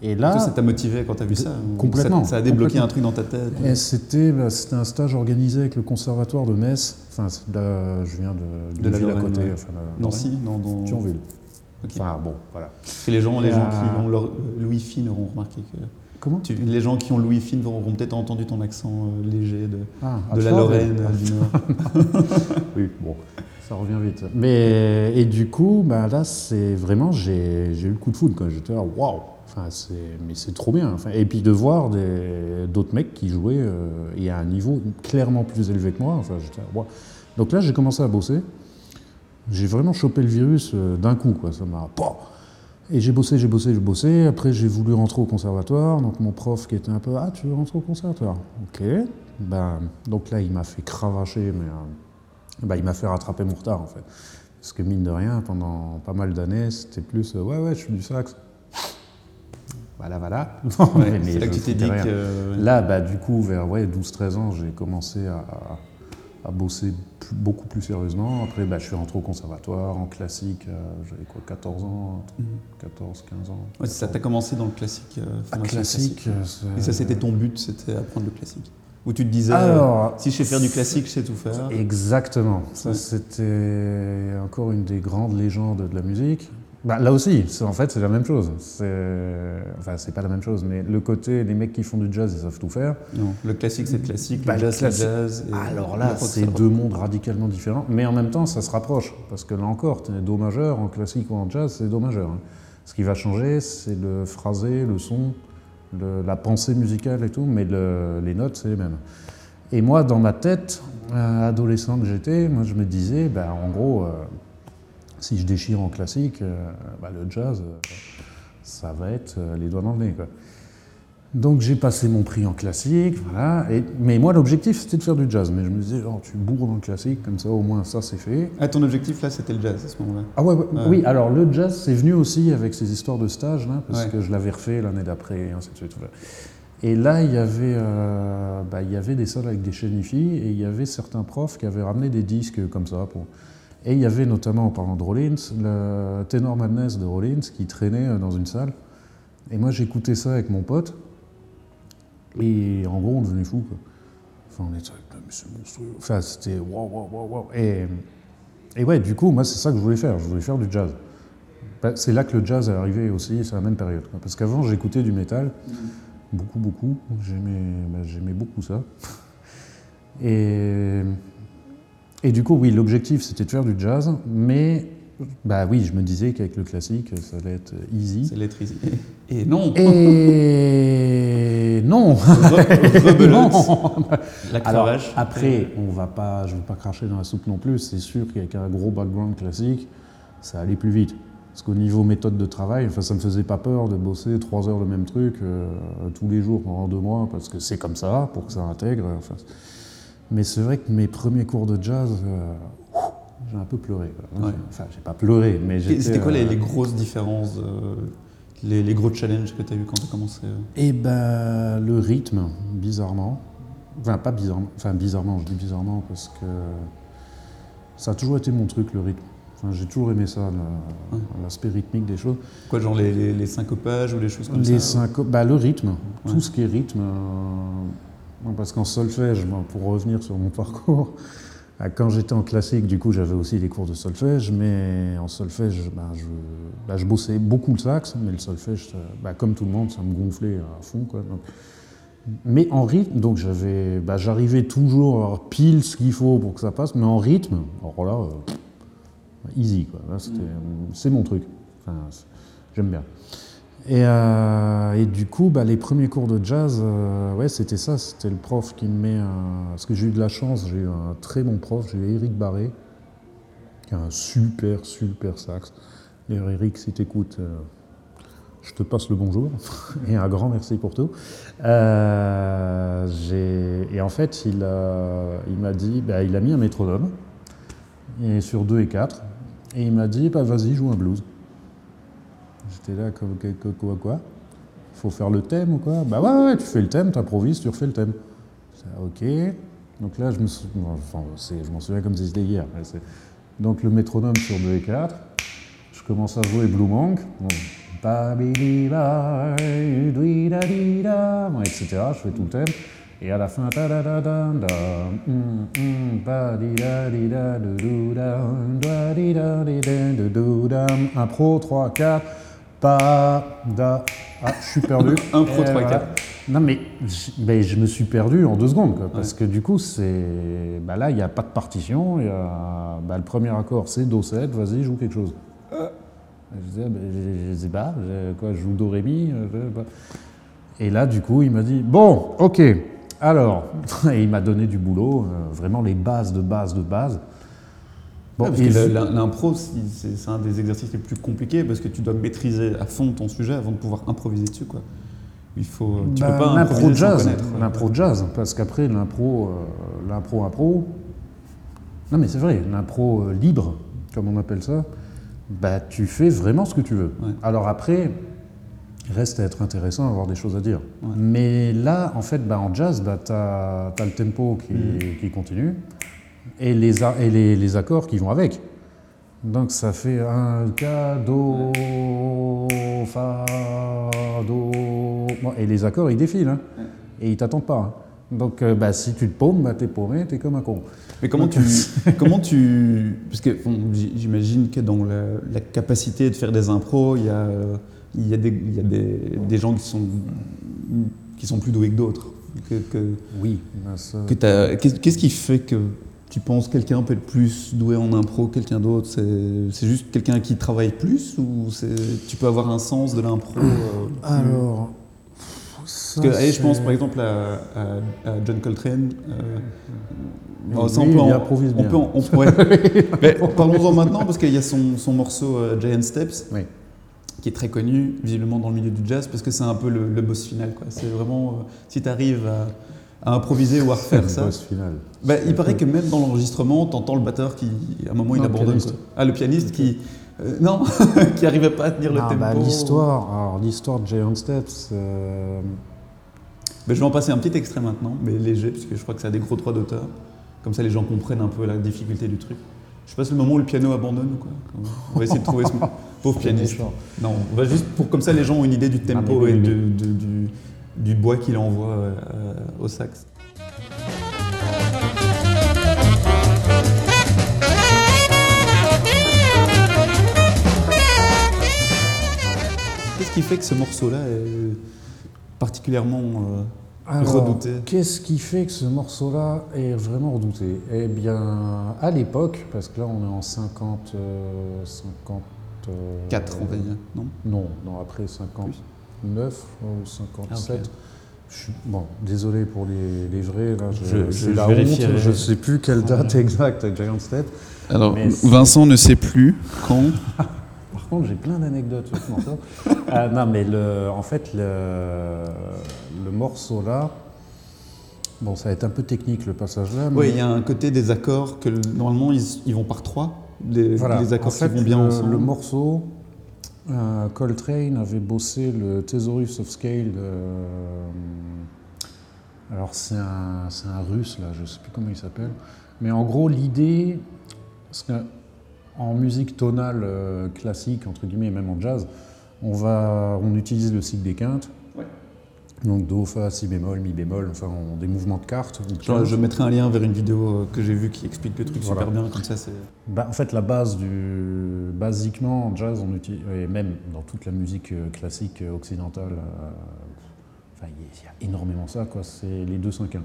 Et là. Toi, ça t'a motivé quand t'as vu ça complètement, Ça, ça a débloqué un truc dans ta tête Et c'était bah, c'était un stage organisé avec le conservatoire de Metz. Enfin, la- je viens de, De la ville à côté. ouais. Enfin, Nancy, dans, dans... Thionville. Ok. Enfin bon, voilà. Que les gens, les Et, gens qui ont leur euh, Louis Fine auront remarqué que Comment tu- les gens qui ont Louis Fine auront peut-être entendu ton accent euh, léger de, ah, de la Lorraine du Nord. (laughs) Oui, bon, ça revient vite. Mais et du coup, bah là, c'est vraiment j'ai eu le coup de foudre j'étais là, waouh. Enfin, mais c'est trop bien. Et puis de voir d'autres mecs qui jouaient euh, et à un niveau clairement plus élevé que moi. Enfin, waouh. Donc là, j'ai commencé à bosser. J'ai vraiment chopé le virus euh, d'un coup, quoi. Ça m'a. Et j'ai bossé, j'ai bossé, j'ai bossé. Après, j'ai voulu rentrer au conservatoire. Donc, mon prof qui était un peu Ah, tu veux rentrer au conservatoire? Ok. Ben, donc là, il m'a fait cravacher, mais euh, ben, il m'a fait rattraper mon retard, en fait. Parce que, mine de rien, pendant pas mal d'années, c'était plus euh, Ouais, ouais, je suis du sax. Voilà, voilà. (laughs) Non, Ouais, mais- là que tu t'es dit que. Là, bah, du coup, vers ouais, 12-13 ans, j'ai commencé à, bosser plus- beaucoup plus sérieusement. Après, bah, je suis rentré au conservatoire, en classique, euh, j'avais quoi, 14 ans, Mhm. 14, 15 ans. Ouais, c'est ça, t'as commencé dans le classique. euh, Ah, classique. euh, c'est- Et ça, c'était ton but, c'était apprendre le classique. Où tu te disais, Alors, si je sais faire du classique, je sais tout faire. Exactement. Ça, c'était encore une des grandes légendes de la musique. Bah, là aussi, en fait, c'est la même chose. Enfin, c'est pas la même chose, mais le côté, les mecs qui font du jazz, ils savent tout faire. Non, le classique, c'est le classique, Bah, le jazz, c'est le jazz. et Alors là, c'est deux mondes radicalement différents, mais en même temps, ça se rapproche. Parce que là encore, tu do majeur, en classique ou en jazz, c'est do majeur. hein. Ce qui va changer, c'est le phrasé, le son, la pensée musicale et tout, mais le- les notes, c'est les mêmes. Et moi, dans ma tête, euh, adolescent que j'étais, moi, je me disais, bah, en gros, euh, si je déchire en classique, bah, le jazz, ça va être les doigts dans le nez. Quoi. Donc j'ai passé mon prix en classique, voilà. Et, mais moi, l'objectif, c'était de faire du jazz. Mais je me disais, genre, tu bourres dans le classique, comme ça, au moins, ça, c'est fait. Ah, ton objectif là, c'était le jazz à ce moment-là. Ah ouais, oui, alors le jazz, c'est venu aussi avec ces histoires de stage, là, parce Ouais. que je l'avais refait l'année d'après, et ainsi de suite. voilà. Et là, il y avait, euh, bah, il y avait des salles avec des chaînes et il y avait certains profs qui avaient ramené des disques comme ça. Pour... Et il y avait notamment, en parlant de Rollins, le Tenor Madness de Rollins qui traînait euh, dans une salle. Et moi, j'écoutais ça avec mon pote. Et en gros, on devenait fou. Quoi. Enfin, on était, mais c'est monstrueux. Enfin, c'était waouh, waouh, waouh, waouh. Et, et ouais, du coup, moi, c'est ça que je voulais faire. Je voulais faire du jazz. Bah, c'est là que le jazz est arrivé aussi, c'est la même période. quoi. Parce qu'avant, j'écoutais du métal, beaucoup, beaucoup. J'aimais, bah, j'aimais beaucoup ça. Et, et du coup, oui, l'objectif, c'était de faire du jazz, mais bah oui, je me disais qu'avec le classique, ça allait être easy. C'est l'être easy. Et non Et non (laughs) Re- rebelote. Non. La Alors, après, on va pas, je ne veux pas cracher dans la soupe non plus. C'est sûr qu'avec un gros background classique, ça allait plus vite. Parce qu'au niveau méthode de travail, enfin, ça me faisait pas peur de bosser trois heures le même truc euh, tous les jours pendant deux mois, parce que c'est comme ça, pour que ça intègre. enfin. mais c'est vrai que mes premiers cours de jazz, euh, j'ai un peu pleuré. Ouais. Enfin, j'ai pas pleuré, mais j'étais. C'était quoi les, euh, les grosses différences, euh, les, les gros challenges que tu as eu quand tu as commencé euh Eh ben, le rythme, bizarrement. Enfin, pas bizarrement. Enfin, bizarrement, je dis bizarrement parce que ça a toujours été mon truc, le rythme. Enfin, j'ai toujours aimé ça, Ouais. l'aspect rythmique des choses. Quoi, genre les, les, les syncopages ou les choses comme Les ça synco- bah, le rythme, Ouais. tout ce qui est rythme. euh, parce qu'en solfège, pour revenir sur mon parcours, quand j'étais en classique, du coup, j'avais aussi des cours de solfège, mais en solfège, bah, je, je bossais beaucoup le sax, mais le solfège, ça- bah, comme tout le monde, ça me gonflait à fond. Quoi, donc. Mais en rythme, donc j'avais, j'arrivais toujours à avoir pile ce qu'il faut pour que ça passe, mais en rythme, alors là, euh, easy, quoi. C'était- c'est mon truc. Enfin, j'aime bien. Et, euh, et du coup, bah, les premiers cours de jazz, euh, ouais, c'était ça. C'était le prof qui me met. un- Parce que j'ai eu de la chance, j'ai eu un très bon prof, j'ai eu Eric Barré, qui a un super, super sax. D'ailleurs, Eric, si t'écoutes, euh, je te passe le bonjour (laughs) et un grand merci pour tout. Euh, et en fait, il m'a dit, bah, il a mis un métronome et sur 2 et 4, et il m'a dit, bah, vas-y, joue un blues. J'étais là, que- quoi, quoi Faut faire le thème ou quoi? Bah ouais, ouais, tu fais le thème, tu improvises, tu refais le thème. J'ai dit, ok. Donc là, je me enfin, je m'en souviens comme si c'était hier. Donc le métronome sur 2 et 4, je commence à jouer Blue Monk, bon, etc. Je fais tout le thème. Et à la fin, impro 3 4 pa da. Ah, je suis perdu. (laughs) Impro Et 3, voilà. 4. Non mais, mais je me suis perdu en deux secondes quoi, parce que du coup c'est, bah là il n'y a pas de partition, y a, bah, le premier accord c'est do 7, vas-y joue quelque chose. Je disais, bah, je, je sais pas, je, quoi, je joue do ré mi. euh. Et là, du coup, il m'a dit Bon, ok, alors. (laughs) Et il m'a donné du boulot, euh, vraiment les bases de bases de bases. Bon, Ouais, parce et que vu- la- la- l'impro, c'est un des exercices les plus compliqués parce que tu dois maîtriser à fond ton sujet avant de pouvoir improviser dessus. Quoi. Il faut, tu bah, peux pas l'impro improviser sans jazz, connaître. ouais. l'impro jazz, parce qu'après l'impro, euh, l'impro impro. Non mais c'est vrai, l'impro euh, libre, comme on appelle ça, bah tu fais vraiment ce que tu veux. Ouais. Alors après, reste à être intéressant, à avoir des choses à dire. Ouais. Mais là, en fait, bah, en jazz, bah, tu as, le tempo qui, qui continue et, les, et les, les accords qui vont avec. Donc ça fait un ca, do, fa, do. Bon, et les accords, ils défilent. hein. Et ils t'attendent pas. hein. Donc euh, bah, si tu te paumes, bah, t'es paumé, t'es comme un con. Mais comment tu, (laughs) comment tu, parce que bon, j'imagine que dans la, la capacité de faire des impros, il y a, y a, des, y a des, des gens qui sont, qui sont plus doués que d'autres. Que, que, Oui. Qu'est-ce qu'est-ce qui fait que tu penses que quelqu'un peut être plus doué en impro que quelqu'un d'autre C'est juste quelqu'un qui travaille plus ou tu peux avoir un sens de l'impro euh, Alors. Parce que, allez, je pense par exemple à, à- à John Coltrane. euh, ça, on peut il en- improvise on bien. peut en- on (laughs) pourrait- Mais Parlons-en maintenant parce qu'il y a son, son morceau euh, Giant Steps Oui. qui est très connu visiblement dans le milieu du jazz parce que c'est un peu le, le boss final. quoi. C'est vraiment euh, si tu arrives à, à improviser ou à refaire ça. boss final. Bah, il paraît que même dans l'enregistrement, t'entends le batteur qui, à un moment, il Non, abandonne. Ah, le pianiste qui, euh, non, (laughs) qui arrivait pas à tenir le Ah, tempo. bah, l'histoire, alors l'histoire de Giant Steps, euh, Ben, je vais en passer un petit extrait maintenant, mais léger, parce que je crois que ça a des gros droits d'auteur. Comme ça, les gens comprennent un peu la difficulté du truc. Je sais pas, c'est le moment où le piano abandonne ou quoi. On va essayer de trouver ce (laughs) pauvre pianiste. Non, on va juste pour comme ça, les gens ont une idée du tempo et de- de- du, du bois qu'il envoie euh, au sax. Qu'est-ce qui fait que ce morceau-là est particulièrement euh, Alors, redouté? Qu'est-ce qui fait que ce morceau-là est vraiment redouté? Eh bien, à l'époque, parce que là on est en 50. euh, 50 euh, 4, on va dire, non? Non, non, après 59 ou 57. Ah, ok. Je suis- bon, désolé pour les, les vrais, là, je, Je- je la vérifierai. honte, je ne sais plus quelle date Voilà. exacte avec Giant Step. Alors, Vincent ne sait plus quand. (laughs) Par contre, j'ai plein d'anecdotes sur ce morceau. Ah, (laughs) non, mais le, en fait, le, le morceau là, bon, ça va être un peu technique le passage là, Oui, mais il y a un côté des accords que le- normalement ils, ils vont par trois, les, voilà. les accords en fait, qui vont bien le, ensemble. le morceau, euh, Coltrane avait bossé le Thesaurus of Scale. euh, alors, c'est un, un russe là, je sais plus comment il s'appelle. Mais en gros, l'idée, parce que en musique tonale euh, classique, entre guillemets, et même en jazz, on, va, on utilise le cycle des quintes. Donc Do, Fa, Si bémol, Mi bémol, enfin on- des mouvements de cartes. Genre, je mettrai un lien vers une vidéo euh, que j'ai vue qui explique le truc Voilà. super bien, comme ça c'est. Bah, en fait, la base du. Basiquement, en jazz, on utilise. Et même dans toute la musique euh, classique euh, occidentale, euh, enfin, il y, a- énormément ça, quoi. C'est les deux cinquièmes.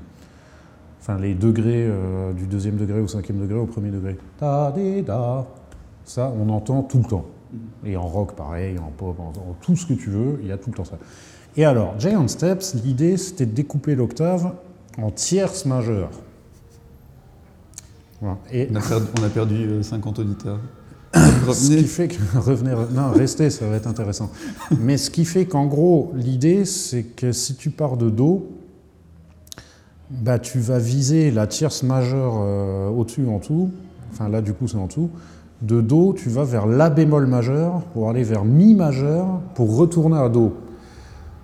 Enfin, les degrés euh, du deuxième degré au cinquième degré au premier degré. Ta, di, da. Ça, on entend tout le temps. Et en rock, pareil, en pop, en, en tout ce que tu veux, il y a tout le temps ça. Et alors, Giant Steps, l'idée, c'était de découper l'octave en tierces majeures. Voilà. Et On a perdu, on a perdu euh, 50 auditeurs. (coughs) ce qui fait que (laughs) non, restez, ça va être intéressant. Mais ce qui fait qu'en gros, l'idée, c'est que si tu pars de Do, bah, tu vas viser la tierce majeure euh, au-dessus, en dessous. Enfin, là, du coup, c'est en dessous. De Do, tu vas vers La bémol majeur pour aller vers Mi majeur pour retourner à Do.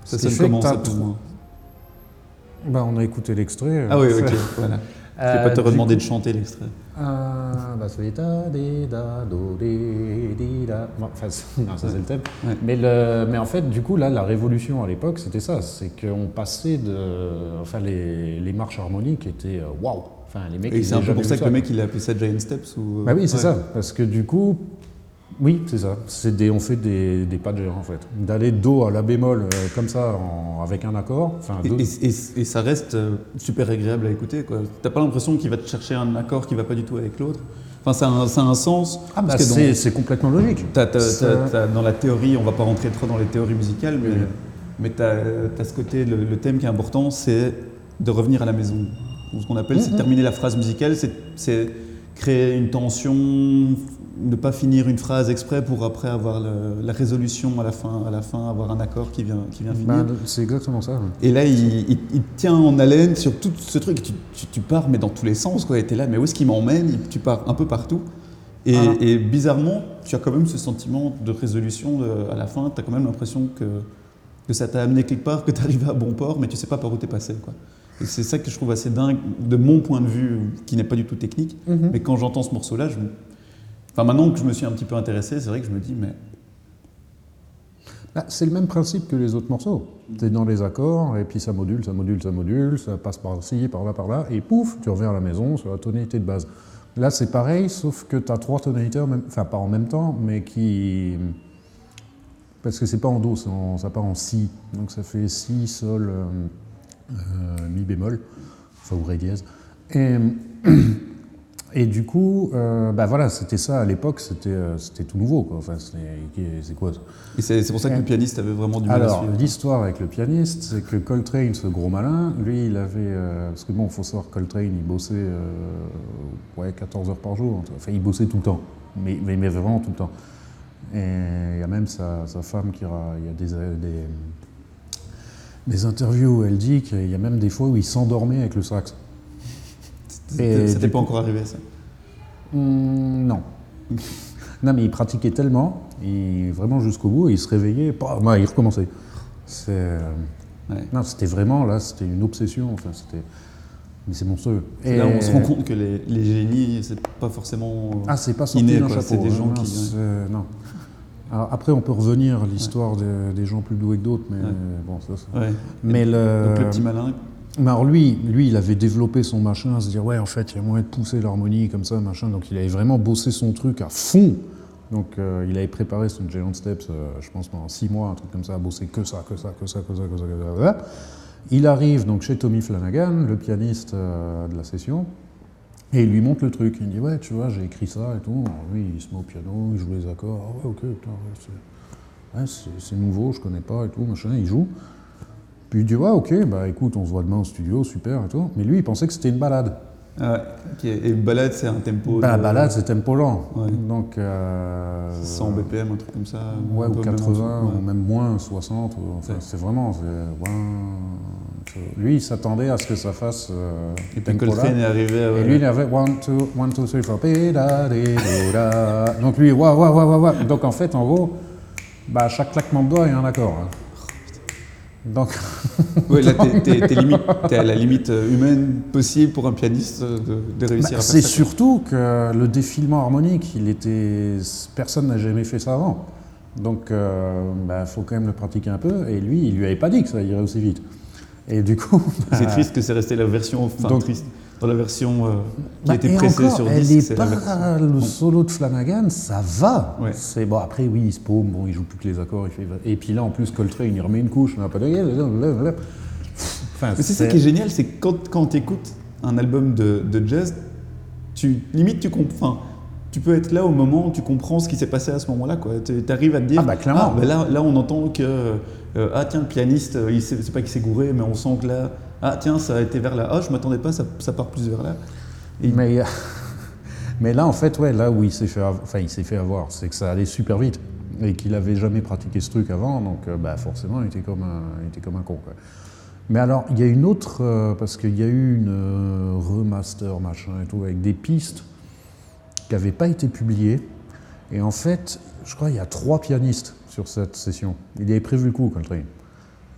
Ça sonne comment ça pour moi Bah, on a écouté l'extrait. Ah oui, euh, ok, (laughs) voilà. Je vais Euh, pas te du redemander de chanter l'extrait. Ah, bah c'est non, ça c'est le thème. Ouais. Mais, le, mais en fait, du coup, là, la révolution à l'époque, c'était ça. C'est qu'on passait de. Enfin, les, les marches harmoniques étaient euh, waouh. Enfin, les mecs. C'est un peu pour ça que le mec il a appelé ça Giant Steps ou... euh, Bah oui, c'est Ouais. ça. Parce que du coup. Oui, c'est ça. C'est des, on fait des, des pas de géant, en fait. D'aller do à la bémol euh, comme ça, en- avec un accord. Et, ça reste euh, super agréable à écouter. quoi. T'as pas l'impression qu'il va te chercher un accord qui va pas du tout avec l'autre? Enfin, ça a, un, ça a un sens. Ah, bah, c'est complètement logique. Dans la théorie, on va pas rentrer trop dans les théories musicales, mais, Oui. mais tu as, ce côté, le, le thème qui est important, c'est de revenir à la maison. Ce qu'on appelle, c'est Mhm. terminer la phrase musicale, c'est créer une tension, ne pas finir une phrase exprès pour après avoir le- la résolution à la fin, à la fin, avoir un accord qui vient, qui vient finir. Bah, c'est exactement ça. Et là, il, il- il te tient en haleine sur tout ce truc. Tu, tu- tu pars, mais dans tous les sens. Tu es là, mais où est-ce qu'il m'emmène? Tu pars un peu partout. Et, Ah. et bizarrement, tu as quand même ce sentiment de résolution de- à la fin. Tu as quand même l'impression que, que ça t'a amené quelque part, que tu arrives à bon port, mais tu sais pas par où tu es passé. Quoi. Et c'est ça que je trouve assez dingue, de mon point de vue, qui n'est pas du tout technique. Mhm. Mais quand j'entends ce morceau-là, je me... enfin, maintenant que je me suis un petit peu intéressé, c'est vrai que je me dis, mais Bah, c'est le même principe que les autres morceaux. Tu es dans les accords, et puis ça module, ça module, ça module, ça passe par-ci, par-là, par-là, et pouf, tu reviens à la maison sur la tonalité de base. Là, c'est pareil, sauf que tu as trois tonalités, en même- enfin pas en même temps, mais qui. Parce que c'est pas en Do, en- ça part en Si. Donc ça fait Si, Sol, euh, Mi bémol, enfin ou Ré dièse. Et, (clears throat) et du coup, euh, bah voilà, c'était ça à l'époque, c'était euh, tout nouveau. Quoi. Enfin, c'est quoi ça? Et c'est pour ça que le pianiste avait vraiment du mal à alors, l'histoire avec le pianiste, c'est que Coltrane, ce gros malin, lui, il avait. euh, parce que bon, il faut savoir, Coltrane, il bossait euh, ouais, 14 heures par jour. Enfin, il bossait tout le temps. Mais, mais, mais vraiment tout le temps. Et il y a même sa, sa femme qui. Il y a des, des, des interviews où elle dit qu'il y a même des fois où il s'endormait avec le sax. C'était et pas encore arrivé ça. Hum, non. non, mais il pratiquait tellement, il, vraiment jusqu'au bout, et il se réveillait, bah, bah, il recommençait. Euh, Ouais. Non, c'était vraiment, là, c'était une obsession. Enfin, c'était... Mais c'est monstrueux. C'est Là, on se rend compte que les, les génies, c'est pas forcément. Ah, c'est pas sorti inné, d'un quoi. chapeau. C'est des hein, gens non, qui- Non. Alors, après, on peut revenir à l'histoire des, des gens plus doués que d'autres, mais Ouais. bon, ça, Ouais. Mais le... Donc le petit malin. Mais alors lui, lui, il avait développé son machin, à se dire ouais, en fait, il y a moyen de pousser l'harmonie comme ça, machin. Donc il avait vraiment bossé son truc à fond. Donc euh, il avait préparé son Giant Steps, euh, je pense pendant six mois, un truc comme ça, à bosser que ça, que ça, que ça, que ça, que ça, que ça. Il arrive donc chez Tommy Flanagan, le pianiste euh, de la session, et il lui montre le truc. Il dit ouais, tu vois, j'ai écrit ça et tout. Alors lui, il se met au piano, il joue les accords. Ah ouais, ok, putain, ouais, c'est- ouais, nouveau, je connais pas et tout, machin. Il joue. Puis il dit ouais, ok, bah écoute, on se voit demain au studio, super et tout. Mais lui, il pensait que c'était une balade. Ah ouais. ok. Et balade, c'est un tempo. Bah, la de balade, c'est tempo lent. Ouais. Donc. euh, 100 BPM, un truc comme ça. Ouais, ou peu même en 80, dessous, ouais. ou même moins, 60. ou- Enfin, c'est vraiment. C'est- ouais, Lui, il s'attendait à ce que ça fasse. euh, Et puis. Coltrane est arrivé. à- Et lui, il avait 1, 2, 1, 2, 3, 4, pédadédoda. Donc lui, waouh, waouh, waouh, waouh. Donc en fait, en gros, bah, à chaque claquement de doigts, il y a un accord. hein. Donc, Ouais, là, t'es (laughs) à la limite euh, humaine possible pour un pianiste euh, de, de réussir bah, à c'est faire ça. surtout que le défilement harmonique, il était, personne n'a jamais fait ça avant. Donc, il faut quand même le pratiquer un peu. Et lui, il lui avait pas dit que ça irait aussi vite. Et du coup, (laughs) C'est bah, triste que c'est resté la version, enfin Donc- triste, dans la version euh, qui Bah, a été pressée encore, sur elle disque, est c'est la pas le solo de Flanagan, ça va. Ouais. C'est bon. Après, oui, il se paume, bon, il joue plus que les accords. Il fait... Et puis là, en plus, Coltrane, il remet une couche, on n'a pas de. Enfin, Mais c'est ça qui est génial, c'est que quand, quand tu écoutes un album de, de jazz, tu, limite tu comprends. Tu peux être là au moment où tu comprends ce qui s'est passé à ce moment-là. Tu arrives à te dire Ah bah, clairement. ben là, là, on entend que euh, ah tiens le pianiste, euh, c'est pas qu'il s'est gouré, mais on sent que là ah tiens ça a été vers là. Ah je m'attendais pas, ça, part plus vers là. Et- (laughs) Mais, là, en fait, ouais, là où il s'est fait, enfin, il s'est fait avoir, c'est que ça allait super vite et qu'il avait jamais pratiqué ce truc avant, donc euh, bah, forcément, il était comme un, il était comme un con. Mais alors, il y a une autre, euh, parce qu'il y a eu une euh, remaster, machin et tout, avec des pistes qui n'avaient pas été publiées. Et en fait, je crois qu'il y a trois pianistes sur cette session. Il avait prévu le coup, Coltrane.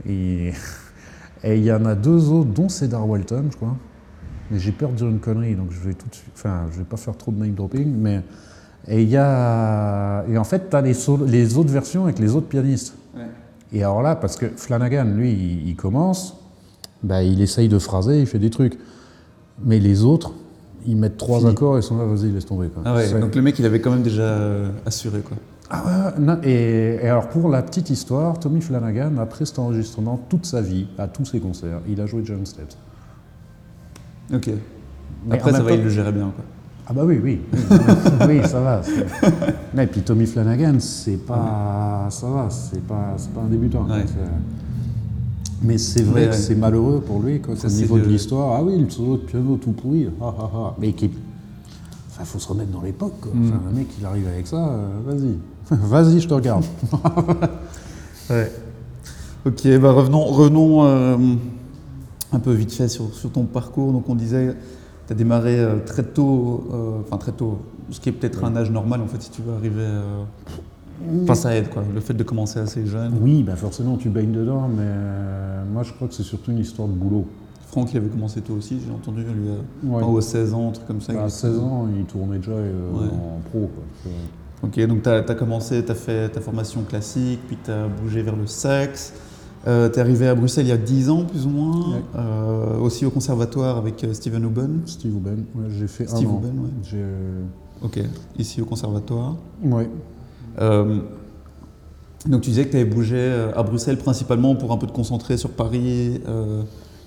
Et (laughs) et il y en a deux autres, dont Cedar Walton, je crois. Mais j'ai peur de dire une connerie, donc je vais tout de suite. Enfin, je vais pas faire trop de name dropping, mais. Et il y a. Et en fait, tu as les, autres versions avec les autres pianistes. Ouais. Et alors là, parce que Flanagan, lui, il, il commence, bah, il essaye de phraser, il fait des trucs. Mais les autres, ils mettent trois Fini. accords et sont là, vas-y, laisse tomber. Quoi. Ah ouais, donc le mec il avait quand même déjà euh, assuré quoi. Ah ouais, et, et alors pour la petite histoire, Tommy Flanagan, après cet enregistrement, toute sa vie, à tous ses concerts, il a joué John Steps. Ok. Mais Après ça va, temps- il le gérait bien quoi. Ah bah oui, oui. (laughs) Oui, ça va. et puis Tommy Flanagan, c'est pas... Ça va, c'est pas, pas un débutant. Ouais. Mais c'est vrai Ouais, que c'est malheureux pour lui, quoi, au niveau de l'histoire. Ah oui, le solo de piano tout pourri. Ah, ah, ah. Mais qui... Enfin, faut se remettre dans l'époque. Mm. Enfin, le mec, il arrive avec ça, euh, vas-y. (laughs) vas-y, je te regarde. (laughs) Ouais. Ok, bah revenons, revenons euh, un peu vite fait sur, sur ton parcours. Donc on disait, tu as démarré euh, très tôt, euh, enfin très tôt, ce qui est peut-être un âge normal en fait si tu veux arriver. euh, Enfin ça aide quoi, le fait de commencer assez jeune. Oui, bah forcément, tu baignes dedans, mais euh, moi, je crois que c'est surtout une histoire de boulot. Franck il avait commencé tôt aussi, j'ai entendu, lui, Ouais. enfin, aux 16 ans, un truc comme ça. Bah, à il- 16 ans, il tournait déjà euh, Ouais. en pro. Quoi. Ok, donc tu as, commencé, tu as fait ta formation classique, puis tu as bougé vers le sax. tu es arrivé à Bruxelles il y a 10 ans plus ou moins, Ouais. euh, aussi au conservatoire avec euh, Steven Huben. Steve Ouben, ouais, j'ai fait Steve un an. Ouben, ouais. Euh, Ok, ici au conservatoire. Euh, donc tu disais que tu avais bougé euh, à Bruxelles principalement pour un peu te concentrer sur Paris, euh,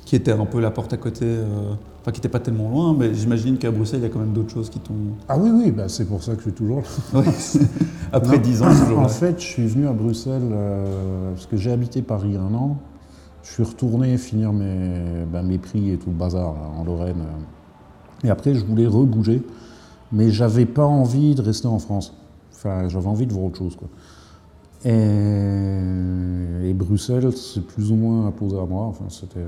qui était un peu la porte à côté, euh, enfin qui n'était pas tellement loin, mais j'imagine qu'à Bruxelles il y a quand même d'autres choses qui t'ont... Ah oui, oui, bah, c'est pour ça que je suis toujours là. (laughs) Après. 10 ans, toujours En là. fait, je suis venu à Bruxelles euh, parce que j'ai habité Paris un an. Je suis retourné finir mes, ben, mes prix et tout le bazar là, en Lorraine. euh. Et après, je voulais rebouger, mais j'avais pas envie de rester en France. Enfin, j'avais envie de voir autre chose. Quoi. Et, et Bruxelles, c'est plus ou moins imposé à moi. Enfin, c'était.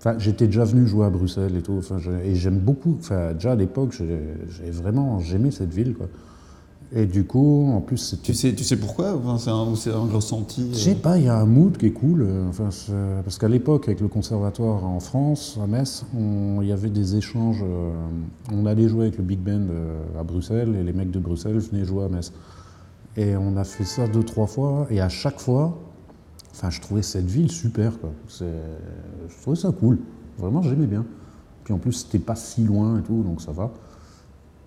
Enfin, j'étais déjà venu jouer à Bruxelles et tout. Enfin, et j'aime beaucoup. Enfin, déjà à l'époque, j'ai vraiment j'aimais cette ville. Quoi. Et du coup, en plus. Tu sais, tu sais pourquoi enfin, C'est un, un ressenti Je sais euh, pas, il y a un mood qui est cool. euh, Enfin, parce qu'à l'époque, avec le conservatoire en France, à Metz, il y avait des échanges. euh, on allait jouer avec le Big Band euh, à Bruxelles et les mecs de Bruxelles venaient jouer à Metz. Et on a fait ça deux, trois fois. Et à chaque fois, enfin, je trouvais cette ville super. Quoi. Je trouvais ça cool. Vraiment, j'aimais bien. Puis en plus, c'était pas si loin et tout, donc ça va.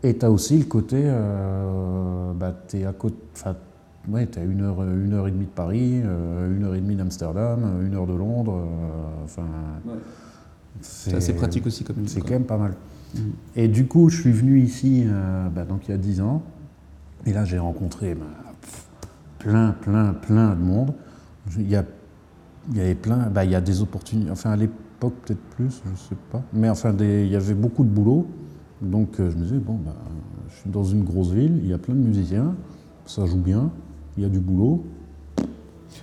Et tu as aussi le côté, euh, bah, tu es à côté, enfin, ouais, à une heure, une heure et demie de Paris, euh, une heure et demie d'Amsterdam, une heure de Londres. euh, Enfin, Ouais. C'est assez pratique aussi comme C'est quand même pas mal. Mhm. Et du coup, je suis venu ici, bah, donc il y a 10 ans, et là j'ai rencontré bah, plein, plein, plein de monde. Il y, a, il y avait plein, bah, il y a des opportunités, enfin à l'époque peut-être plus, je sais pas, mais enfin des- il y avait beaucoup de boulot. Donc euh, je me disais, bon, bah, je suis dans une grosse ville, il y a plein de musiciens, ça joue bien, il y a du boulot.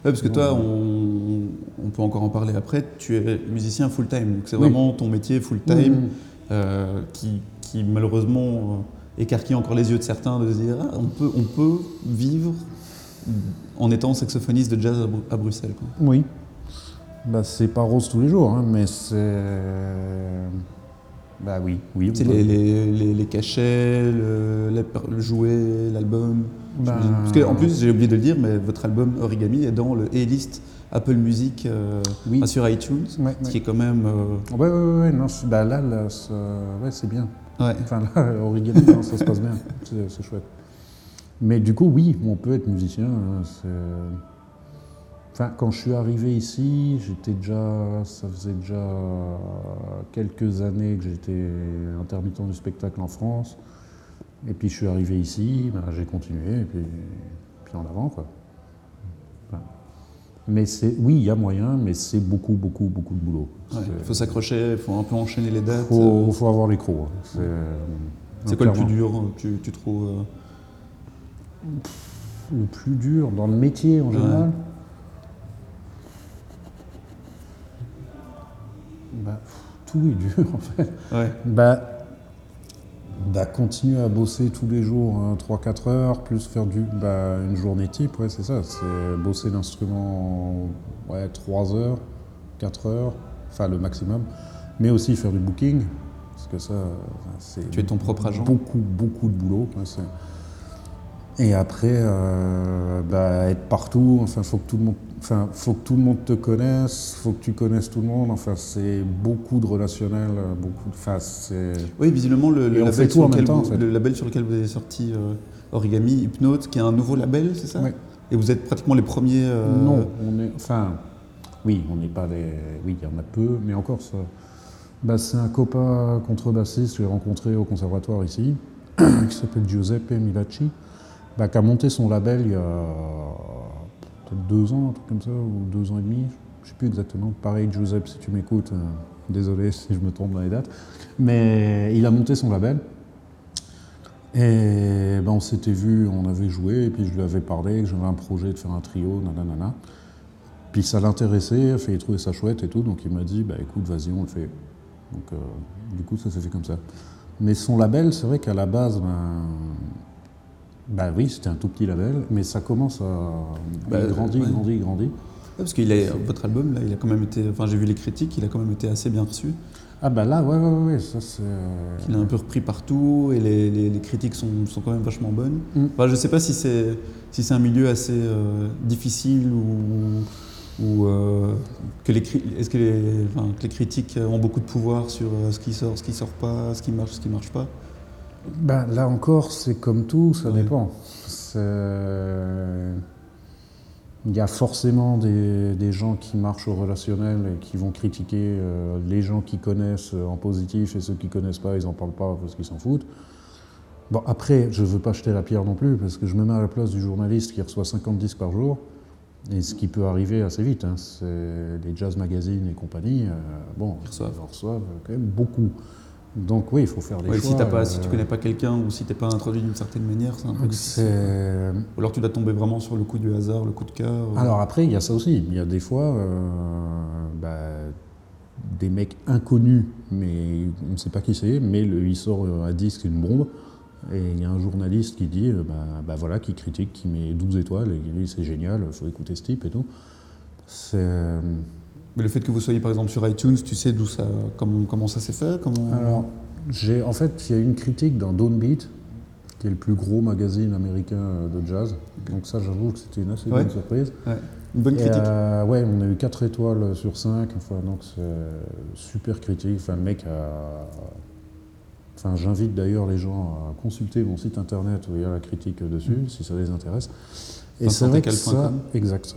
Ouais, parce que toi, on, on peut encore en parler après, tu es musicien full-time, donc c'est Oui. vraiment ton métier full-time Mhm. euh, qui, qui malheureusement euh, écarquille encore les yeux de certains de se dire ah, on, peut, on peut vivre en étant saxophoniste de jazz à, Bru- à Bruxelles. quoi. Oui. Bah, c'est pas rose tous les jours, hein, mais c'est. Bah oui, oui. C'est les, les, les- les cachets, le, le jouet, l'album. Bah. Parce que, en plus, j'ai oublié de le dire, mais votre album Origami est dans le A-list Apple Music euh, Oui. enfin, sur iTunes, Ouais, ce ouais. qui est quand même. euh, Ouais, ouais, ouais, non, bah là, là, ça- ouais, c'est bien. ouais. Enfin, là, origami, non, ça se passe bien. C'est chouette. Mais du coup, oui, on peut être musicien. hein, Enfin, quand je suis arrivé ici, j'étais déjà, ça faisait déjà quelques années que j'étais intermittent du spectacle en France. Et puis je suis arrivé ici, ben, j'ai continué, et puis, puis en avant, quoi. Voilà. Mais c'est, oui, il y a moyen, mais c'est beaucoup, beaucoup, beaucoup de boulot. Il faut s'accrocher, il faut un peu enchaîner les dates. faut, euh, faut avoir les crocs. hein. C'est, quoi le plus dur, tu, tu trouves euh, Le plus dur dans le métier en Ouais. général Bah, Tout est dur en fait. Ouais. Bah, bah, continuer à bosser tous les jours, hein, 3-4 heures, plus faire du, bah, une journée type, ouais, c'est ça. C'est bosser l'instrument ouais, 3 heures, 4 heures, enfin le maximum. Mais aussi faire du booking, parce que ça, c'est Tu es ton propre agent. beaucoup, beaucoup de boulot. Et après, euh, bah, être partout, enfin, faut que tout le monde, enfin, faut que tout le monde te connaisse, faut que tu connaisses tout le monde. Enfin, c'est beaucoup de relationnel, beaucoup de, enfin, c'est. Oui, visiblement, le, label sur lequel temps, vous- en fait. le label sur lequel vous avez sorti euh, Origami, Hypnote, qui est un nouveau label, c'est ça? Et vous êtes pratiquement les premiers. euh, Non, on est, enfin, oui, on n'est pas les, oui, il y en a peu, mais encore ça. Bah, c'est un copain contrebassiste que j'ai rencontré au conservatoire ici, (coughs) qui s'appelle Giuseppe Milacci, bah, qui a monté son label il y a peut-être deux ans, un truc comme ça, ou deux ans et demi, je sais plus exactement. Pareil, Giuseppe, si tu m'écoutes, euh, désolé (laughs) si je me trompe dans les dates, mais il a monté son label. Et ben, on s'était vu, on avait joué, et puis je lui avais parlé que j'avais un projet de faire un trio, nanana. Puis ça l'intéressait, il trouvait ça chouette et tout, donc il m'a dit, bah écoute, vas-y, on le fait. Donc euh, du coup, ça s'est fait comme ça. Mais son label, c'est vrai qu'à la base, ben, bah oui, c'était un tout petit label, mais ça commence à. Bah, il grandit, ouais. il grandit. Ouais, parce que votre album, là, il a quand même été. Enfin, j'ai vu les critiques, il a quand même été assez bien reçu. Ah bah là, ouais, ouais, ouais, ça c'est. euh, Il est un peu repris partout et les, les- les critiques sont, sont quand même vachement bonnes. Mm. Enfin, je ne sais pas si c'est si c'est un milieu assez euh, difficile ou, ou euh, que les est-ce que les, enfin, que les critiques ont beaucoup de pouvoir sur euh, ce qui sort, ce qui sort pas, ce qui marche, ce qui marche pas. Ben, là encore, c'est comme tout, ça Ouais. dépend. Il y a forcément des, des gens qui marchent au relationnel et qui vont critiquer euh, les gens qui connaissent euh, en positif et ceux qui connaissent pas, ils en parlent pas parce qu'ils s'en foutent. Bon, après, je veux pas jeter la pierre non plus parce que je me mets à la place du journaliste qui reçoit 50 disques par jour et ce qui peut arriver assez vite. hein. C'est les jazz magazines et compagnie, euh, bon, Ils reçoivent. ils reçoivent quand même beaucoup. Donc oui, il faut faire des Ouais, choix. si, pas, si euh, tu connais pas quelqu'un ou si t'es pas introduit d'une certaine manière, c'est un peu difficile. Ou alors tu dois tomber vraiment sur le coup du hasard, le coup de cœur. euh. Alors après, il y a ça aussi. Il y a des fois euh, bah, des mecs inconnus, mais on ne sait pas qui c'est, mais le, il sort un disque, une bombe, Et il y a un journaliste qui dit, bah, bah voilà, qui critique, qui met 12 étoiles et qui dit c'est génial, il faut écouter ce type et tout. C'est. Euh, Mais le fait que vous soyez par exemple sur iTunes, tu sais d'où ça, comment, comment ça s'est fait comment... Alors, j'ai, en fait, il y a une critique dans Downbeat, qui est le plus gros magazine américain euh, de jazz. Donc ça, j'avoue que c'était une assez Ouais. bonne surprise. Ouais. Une bonne critique. euh, ouais, on a eu 4 étoiles sur 5, enfin, donc c'est super critique. Enfin, le mec a... Enfin, j'invite d'ailleurs les gens à consulter mon site internet où il y a la critique dessus, si ça les intéresse. Et c'est vrai que ça, exact.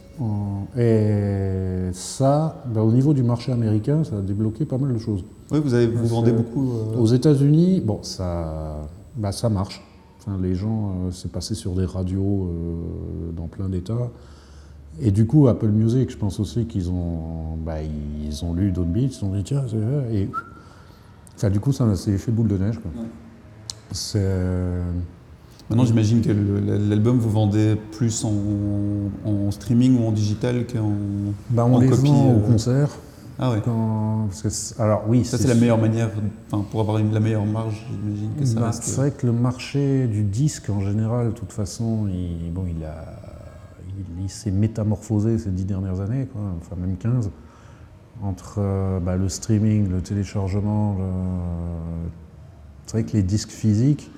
Et ça, bah, au niveau du marché américain, ça a débloqué pas mal de choses. Oui, vous, avez, vous vendez beaucoup. euh, Aux États-Unis, bon, ça, bah, ça marche. Enfin, les gens, euh, c'est passé sur des radios euh, dans plein d'États. Et du coup, Apple Music, je pense aussi qu'ils ont, bah, ils ont lu Downbeat, ils se sont dit tiens, c'est vrai. Et enfin, du coup, ça s'est fait boule de neige. Ouais. C'est Maintenant, j'imagine que l'album vous vendez plus en, en streaming ou en digital qu'en. bah, on En les copie, vend au euh, concert. Ah ouais. Quand, parce que alors oui, Ça, c'est la meilleure manière, pour avoir une, la meilleure marge, j'imagine que ça Bah, reste. C'est vrai que le marché du disque, en général, de toute façon, il, bon, il, a, il, il s'est métamorphosé ces dix dernières années, quoi, enfin même 15, entre euh, bah, le streaming, le téléchargement. le- C'est vrai que les disques physiques,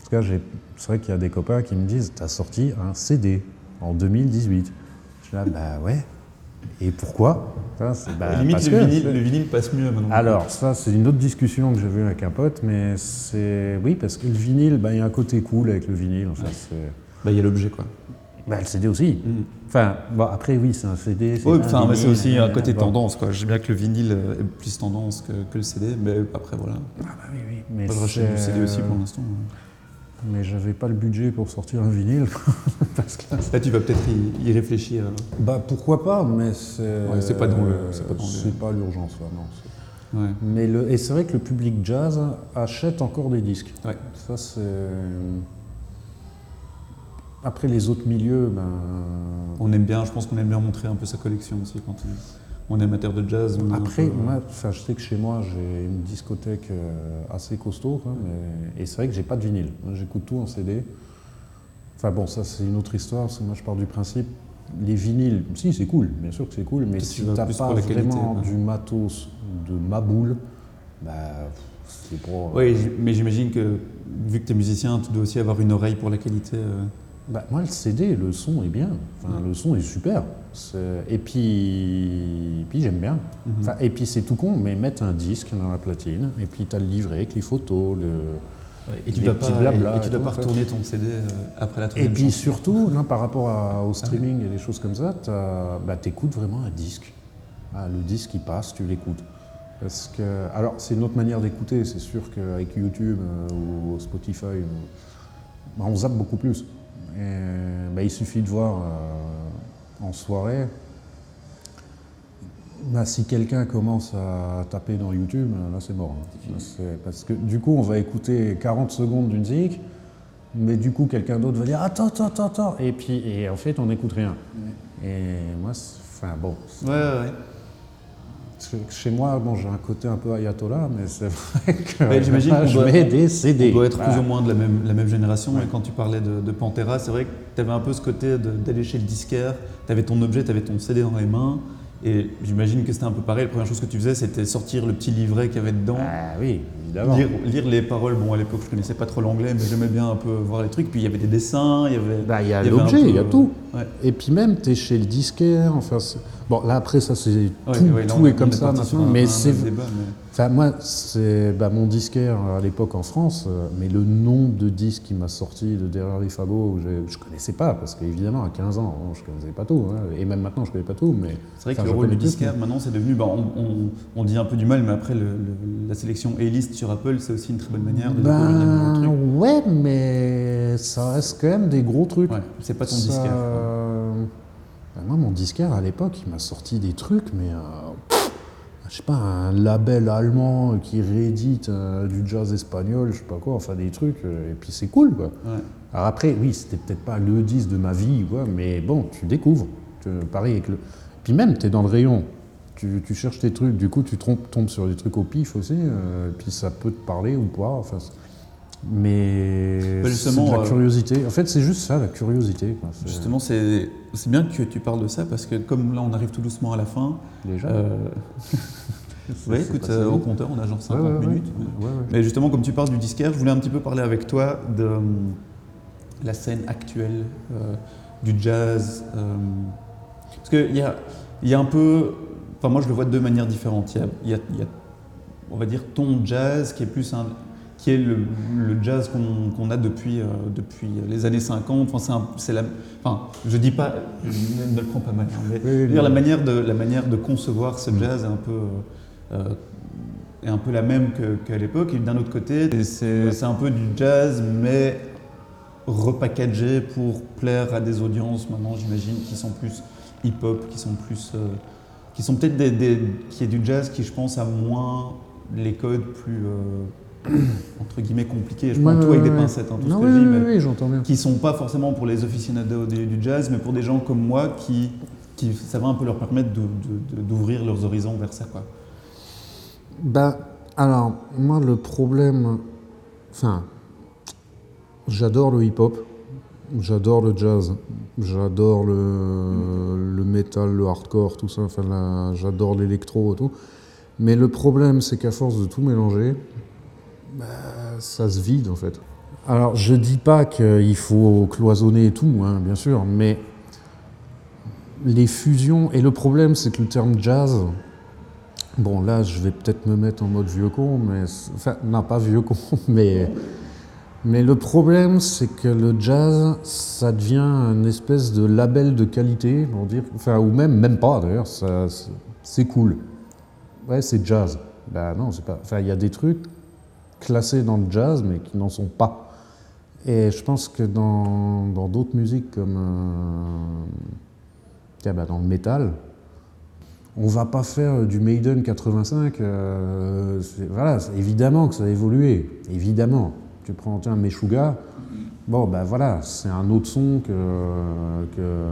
en tout cas, j'ai- c'est vrai qu'il y a des copains qui me disent T'as sorti un CD en 2018. Je suis là, bah ouais. Et pourquoi? Ça, bah, Limite, le que- vinyle, le vinyle passe mieux maintenant. alors, ça, c'est une autre discussion que j'ai eue avec un pote, mais c'est. Oui, parce que le vinyle, bah, il y a un côté cool avec le vinyle. Bah, il y a l'objet, quoi. bah, le CD aussi. Mm. Enfin, bon, après, oui, c'est un CD. Oui, pas un enfin, mais c'est aussi un euh, côté bon. tendance, quoi. J'aime bien que le vinyle euh, est plus tendance que, que le CD, mais après, voilà. Ah, bah oui, oui. Mais, rachète du CD aussi pour l'instant. Mais j'avais pas le budget pour sortir un vinyle. (laughs) parce que... Là, tu vas peut-être y, y réfléchir. alors. Bah, pourquoi pas, mais c'est. Ouais, c'est pas dans le- c'est pas le- l'urgence, là, non. c'est- Ouais. Mais le... Et c'est vrai que le public jazz achète encore des disques. Ouais. Ça, c'est. Après, les autres milieux, ben. On aime bien, je pense qu'on aime bien montrer un peu sa collection aussi quand on, on est amateur de jazz. on Après, peu- moi, enfin, je sais que chez moi, j'ai une discothèque euh, assez costaud, quoi, mais- et c'est vrai que j'ai pas de vinyle. J'écoute tout en CD. Enfin bon, ça c'est une autre histoire, parce que moi je pars du principe, les vinyles, si c'est cool, bien sûr que c'est cool, mais tu si t'as plus pas qualité, vraiment du matos de ma boule, bah c'est pour... Oui, j- mais j'imagine que vu que tu es musicien, tu dois aussi avoir une oreille pour la qualité. euh. Bah, moi, le CD, le son est bien. Enfin, Ouais. Le son est super. Et puis, puis j'aime bien. Mhm. Enfin, et puis, c'est tout con, mais mettre un disque dans la platine, et puis tu as le livret avec les photos. Le... Et tu les dois pas, blabla et, et tu et dois pas retourner ton CD euh, après la Et troisième puis chanson. surtout, là, par rapport à- au streaming et des choses comme ça, tu écoutes vraiment un disque. Ah, le disque, il passe, tu l'écoutes. Parce que, alors, c'est une autre manière d'écouter. C'est sûr qu'avec YouTube euh, ou Spotify, euh, bah, on zappe beaucoup plus. Et, bah, il suffit de voir euh, en soirée. bah, si quelqu'un commence à taper dans YouTube, là c'est mort. hein. Là, Parce que du coup, on va écouter 40 secondes d'une zik, mais du coup, quelqu'un d'autre va dire Attends, attends, attends, attends. Et puis, et en fait, on n'écoute rien. Et moi, c'est- enfin bon, c'est- Ouais, ouais, ouais. Parce que chez moi, bon, j'ai un côté un peu ayatollah, mais c'est vrai (laughs) que Ouais, j'imagine qu'on je doit- mets des CD. On doit être Voilà. plus ou moins de la même, la même génération. Et quand tu parlais de, de Pantera, c'est vrai que tu avais un peu ce côté d'aller chez le disquaire, tu avais ton objet, tu avais ton CD dans les mains. Et j'imagine que c'était un peu pareil. La première chose que tu faisais, c'était sortir le petit livret qu'il y avait dedans. Ah oui, évidemment. Lire, lire les paroles, bon à l'époque je connaissais pas trop l'anglais mais j'aimais bien un peu voir les trucs, puis il y avait des dessins, il y avait... Bah, il y a l'objet, il y a tout. Ouais. Et puis même, tu es chez le disquaire. Enfin, bon, là après, ça c'est Ouais, tout, ouais, là, tout on- est comme ça maintenant. mais c'est, enfin moi, c'est bah, mon disquaire à l'époque en France. euh, mais le nombre de disques qui m'a sorti de derrière les fagots, je, je connaissais pas parce qu'évidemment à 15 ans, je connaissais pas tout. hein, et même maintenant, je connais pas tout. Mais C'est vrai que le rôle du disquaire, maintenant, c'est devenu. bah, on, on- on dit un peu du mal, mais après, le- le- la sélection A-list sur Apple, c'est aussi une très bonne manière de découvrir Ben ouais, mais ça reste quand même des gros trucs. Ouais, c'est pas ton Ça- disquaire. quoi. Ben moi, mon disquaire à l'époque, il m'a sorti des trucs, mais euh, je sais pas, un label allemand qui réédite euh, du jazz espagnol, je sais pas quoi, enfin des trucs, euh, et puis c'est cool quoi. Ouais. Alors après, oui, c'était peut-être pas le disque de ma vie, quoi, mais bon, tu découvres. Tu- pareil avec le. Puis même, tu es dans le rayon, tu, tu cherches tes trucs, du coup, tu trompes- tombes sur des trucs au pif aussi, euh, puis ça peut te parler ou pas. Enfin, Mais Bah, c'est de la euh, curiosité. En fait, c'est juste ça, la curiosité. quoi. Justement, c'est bien que tu parles de ça parce que comme là on arrive tout doucement à la fin, Déjà. euh, (laughs) c'est écoute, euh, au compteur on a genre Ouais, 50 ouais, ouais. minutes. Ouais. Mais justement, comme tu parles du disquaire, je voulais un petit peu parler avec toi de euh, la scène actuelle du jazz. parce qu'il y a, y a un peu. Enfin, moi, je le vois de deux manières différentes. Il y a, il y a- il y a, on va dire, ton jazz qui est plus un. qui est le, le jazz qu'on a depuis, euh, depuis les années 50. Enfin, c'est la. Enfin, je dis pas. Ne, ne le prends pas mal. hein, mais Oui, je veux oui, dire, la manière de, la manière de concevoir ce jazz est un peu. euh, est un peu la même qu'à l'époque. Et d'un autre côté, c'est c'est un peu du jazz, mais repackagé pour plaire à des audiences maintenant, j'imagine, qui sont plus hip-hop, qui sont plus. euh, qui sont peut-être des, des- qui est du jazz qui, je pense, a moins les codes plus. euh, entre guillemets compliqués. Je prends Ouais, tout avec des pincettes, hein, tout Non, ce que oui, je dis, oui, mais oui, j'entends bien. qui sont pas forcément pour les aficionados du, du jazz, mais pour des gens comme moi qui, qui ça va un peu leur permettre d'ouvrir leurs horizons vers ça. Quoi. Bah, alors, moi, le problème. Enfin, j'adore le hip-hop, j'adore le jazz, j'adore le, le metal, le hardcore, tout ça, enfin, j'adore l'électro et tout. Mais le problème, c'est qu'à force de tout mélanger, bah, ça se vide en fait. Alors, je dis pas qu'il faut cloisonner tout, hein, bien sûr, mais les fusions. Et le problème, c'est que le terme jazz, Bon, là, je vais peut-être me mettre en mode vieux con, mais. Enfin, non, pas vieux con, (laughs) mais. Mais le problème, c'est que le jazz, ça devient une espèce de label de qualité, dire. Enfin, ou même, même pas d'ailleurs, c'est- cool. Ouais, c'est jazz. Ben non, c'est pas. Enfin, il y a des trucs classés dans le jazz, mais qui n'en sont pas. Et je pense que dans d'autres musiques comme. euh, tiens, ben, dans le métal, on va pas faire du Maiden 85. euh, voilà, évidemment que ça a évolué. Évidemment. Tu prends tiens, Meshuga. Bon, ben voilà, c'est un autre son que, que,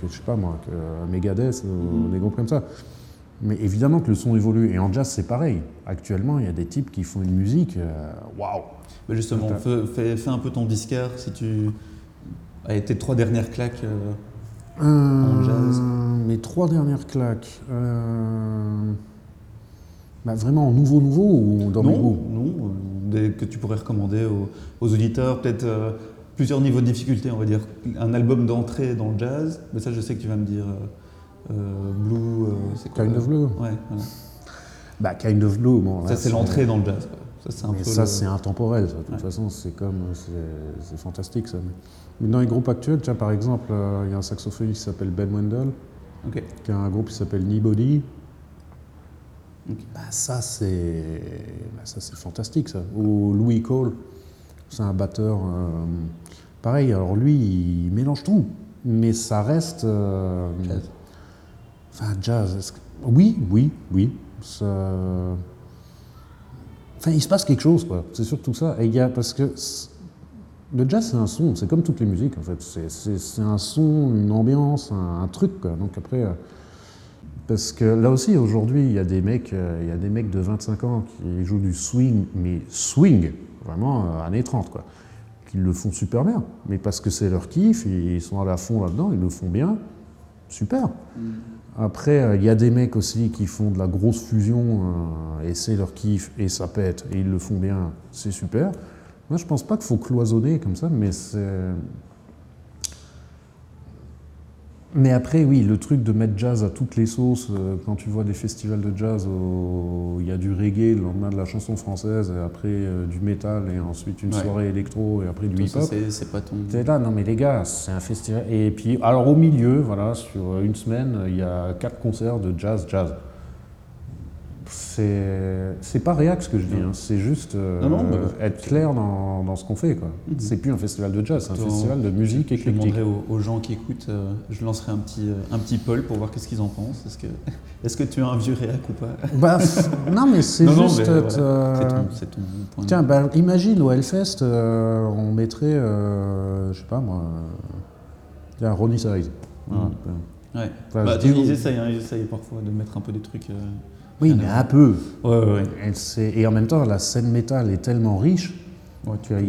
que, je sais pas moi, que Megadeth ou des groupes comme ça. Mais évidemment que le son évolue. Et en jazz, c'est pareil. Actuellement, il y a des types qui font une musique. euh, Waouh! Mais justement, fais, fais- fais un peu ton disquaire si tu. Allez, tes trois dernières claques. euh, Euh, jazz. Mes trois dernières claques. euh, bah, vraiment en nouveau, nouveau ou dans mes non, goûts? non, des- que tu pourrais recommander aux, aux auditeurs, peut-être euh, plusieurs niveaux de difficulté, on va dire. Un album d'entrée dans le jazz, mais ça je sais que tu vas me dire. euh, euh, Blue, euh, c'est quoi Kind of Blue Ouais, voilà. Bah, Kind of Blue, bon. ça c'est l'entrée dans le jazz. quoi. Ça c'est un Mais peu. ça, le- c'est intemporel. ça. De toute Ouais. façon, c'est comme. c'est- fantastique, ça. Mais dans les groupes actuels, tiens, par exemple, il y a un saxophoniste qui s'appelle Ben Wendell, Ok. qui a un groupe qui s'appelle Knee Bah, ça, c'est bah, ça, c'est fantastique, ça. Ou Louis Cole, c'est un batteur. euh, pareil, alors lui, il mélange tout, mais ça reste. euh, Jazz. Enfin, jazz. Oui, oui, oui. Ça... Enfin, il se passe quelque chose, quoi. C'est surtout ça. Et il y a, parce que le jazz, c'est un son. C'est comme toutes les musiques, en fait. C'est- un son, une ambiance, un, un truc, quoi. Donc après. euh, parce que là aussi, aujourd'hui, il y a des mecs, euh, il y a des mecs de 25 ans qui jouent du swing, mais swing, vraiment euh, années 30, quoi. Qui le font super bien. Mais parce que c'est leur kiff, ils sont à la fond là-dedans, ils le font bien, super. Après, euh, il y a des mecs aussi qui font de la grosse fusion, et c'est leur kiff, et ça pète, et ils le font bien, c'est super. Moi, je pense pas qu'il faut cloisonner comme ça, mais c'est. Mais après, oui, le truc de mettre jazz à toutes les sauces, euh, quand tu vois des festivals de jazz où il y a du reggae, le lendemain de la chanson française, et après euh, du métal, et ensuite une Ouais. soirée électro, et après du hip-hop. c'est c'est pas ton. T'es là, non mais les gars, c'est un festival. Et puis, alors au milieu, voilà, sur une semaine, il y a quatre concerts de jazz, jazz. C'est pas réac ce que je dis, hein, c'est juste euh, Non, non, bah, être clair dans, dans ce qu'on fait. quoi. Mhm. C'est plus un festival de jazz, c'est un festival de musique Je éclectique. demanderai aux, aux gens qui écoutent, euh, je lancerai un petit, euh, un petit poll pour voir qu'est-ce qu'ils en pensent. Est-ce que, (laughs) est-ce que tu es un vieux réac ou pas? (laughs) Bah, non mais c'est (laughs) juste. voilà, ton, point de Tiens, bah, imagine au Hellfest, on mettrait, je sais pas moi, tiens, Ronnie Size. Voilà. Ouais. Enfin, Bah, je ils essayent, hein, ils essayent parfois de mettre un peu des trucs. Oui, rien mais un peu. voir. Ouais, ouais, ouais. Et, en même temps, la scène métal est tellement riche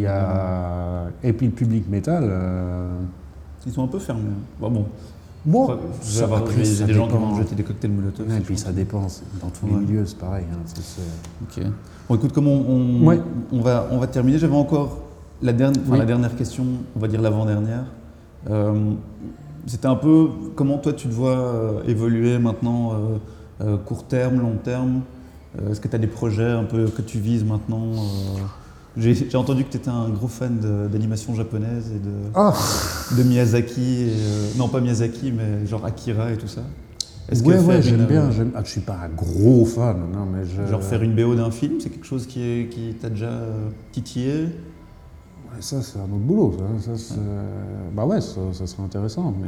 y a... Et puis le public métal. euh, Ils sont un peu fermés. Bon, bon. Bon, J'ai ça- avoir- après, ça des gens qui vont jeter des cocktails molotov. Ouais, et puis ça dépend. Dans tous Ouais. les milieux, c'est pareil. hein, Ok. Bon, écoute, comment on, Ouais. on, va, on va terminer J'avais encore la, dernière, enfin, Oui. la dernière question, on va dire l'avant-dernière. Euh, C'était un peu comment toi tu te vois euh, évoluer maintenant, euh, euh, court terme, long terme Euh, Est-ce que tu as des projets un peu que tu vises maintenant euh, J'ai entendu que tu étais un gros fan d'animation japonaise et de, Ah de Miyazaki. et, non, pas Miyazaki, mais genre Akira et tout ça. Est-ce que Ouais, ouais, j'aime bien. j'aime- Ah, je suis pas un gros fan, non, mais je... Genre faire une BO d'un film, c'est quelque chose qui, est, qui t'a déjà titillé? Ça, c'est un autre boulot. Ça, Bah ouais, ça, ça serait intéressant, mais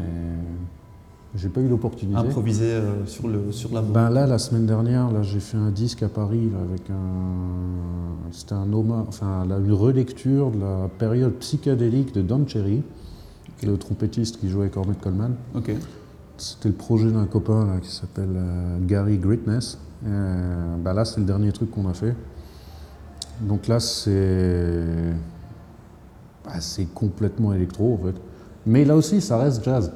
j'ai pas eu l'opportunité. improviser euh, sur, le, sur la Ben là, la semaine dernière, là, j'ai fait un disque à Paris là, avec un. C'était un hommage, enfin, là, une relecture de la période psychédélique de Don Cherry, le trompettiste qui jouait avec Ornette Coleman. Ok. C'était le projet d'un copain là, qui s'appelle euh, Gary Greatness. Euh, bah là, c'est le dernier truc qu'on a fait. Donc là, c'est. bah, c'est complètement électro en fait. Mais là aussi, ça reste jazz.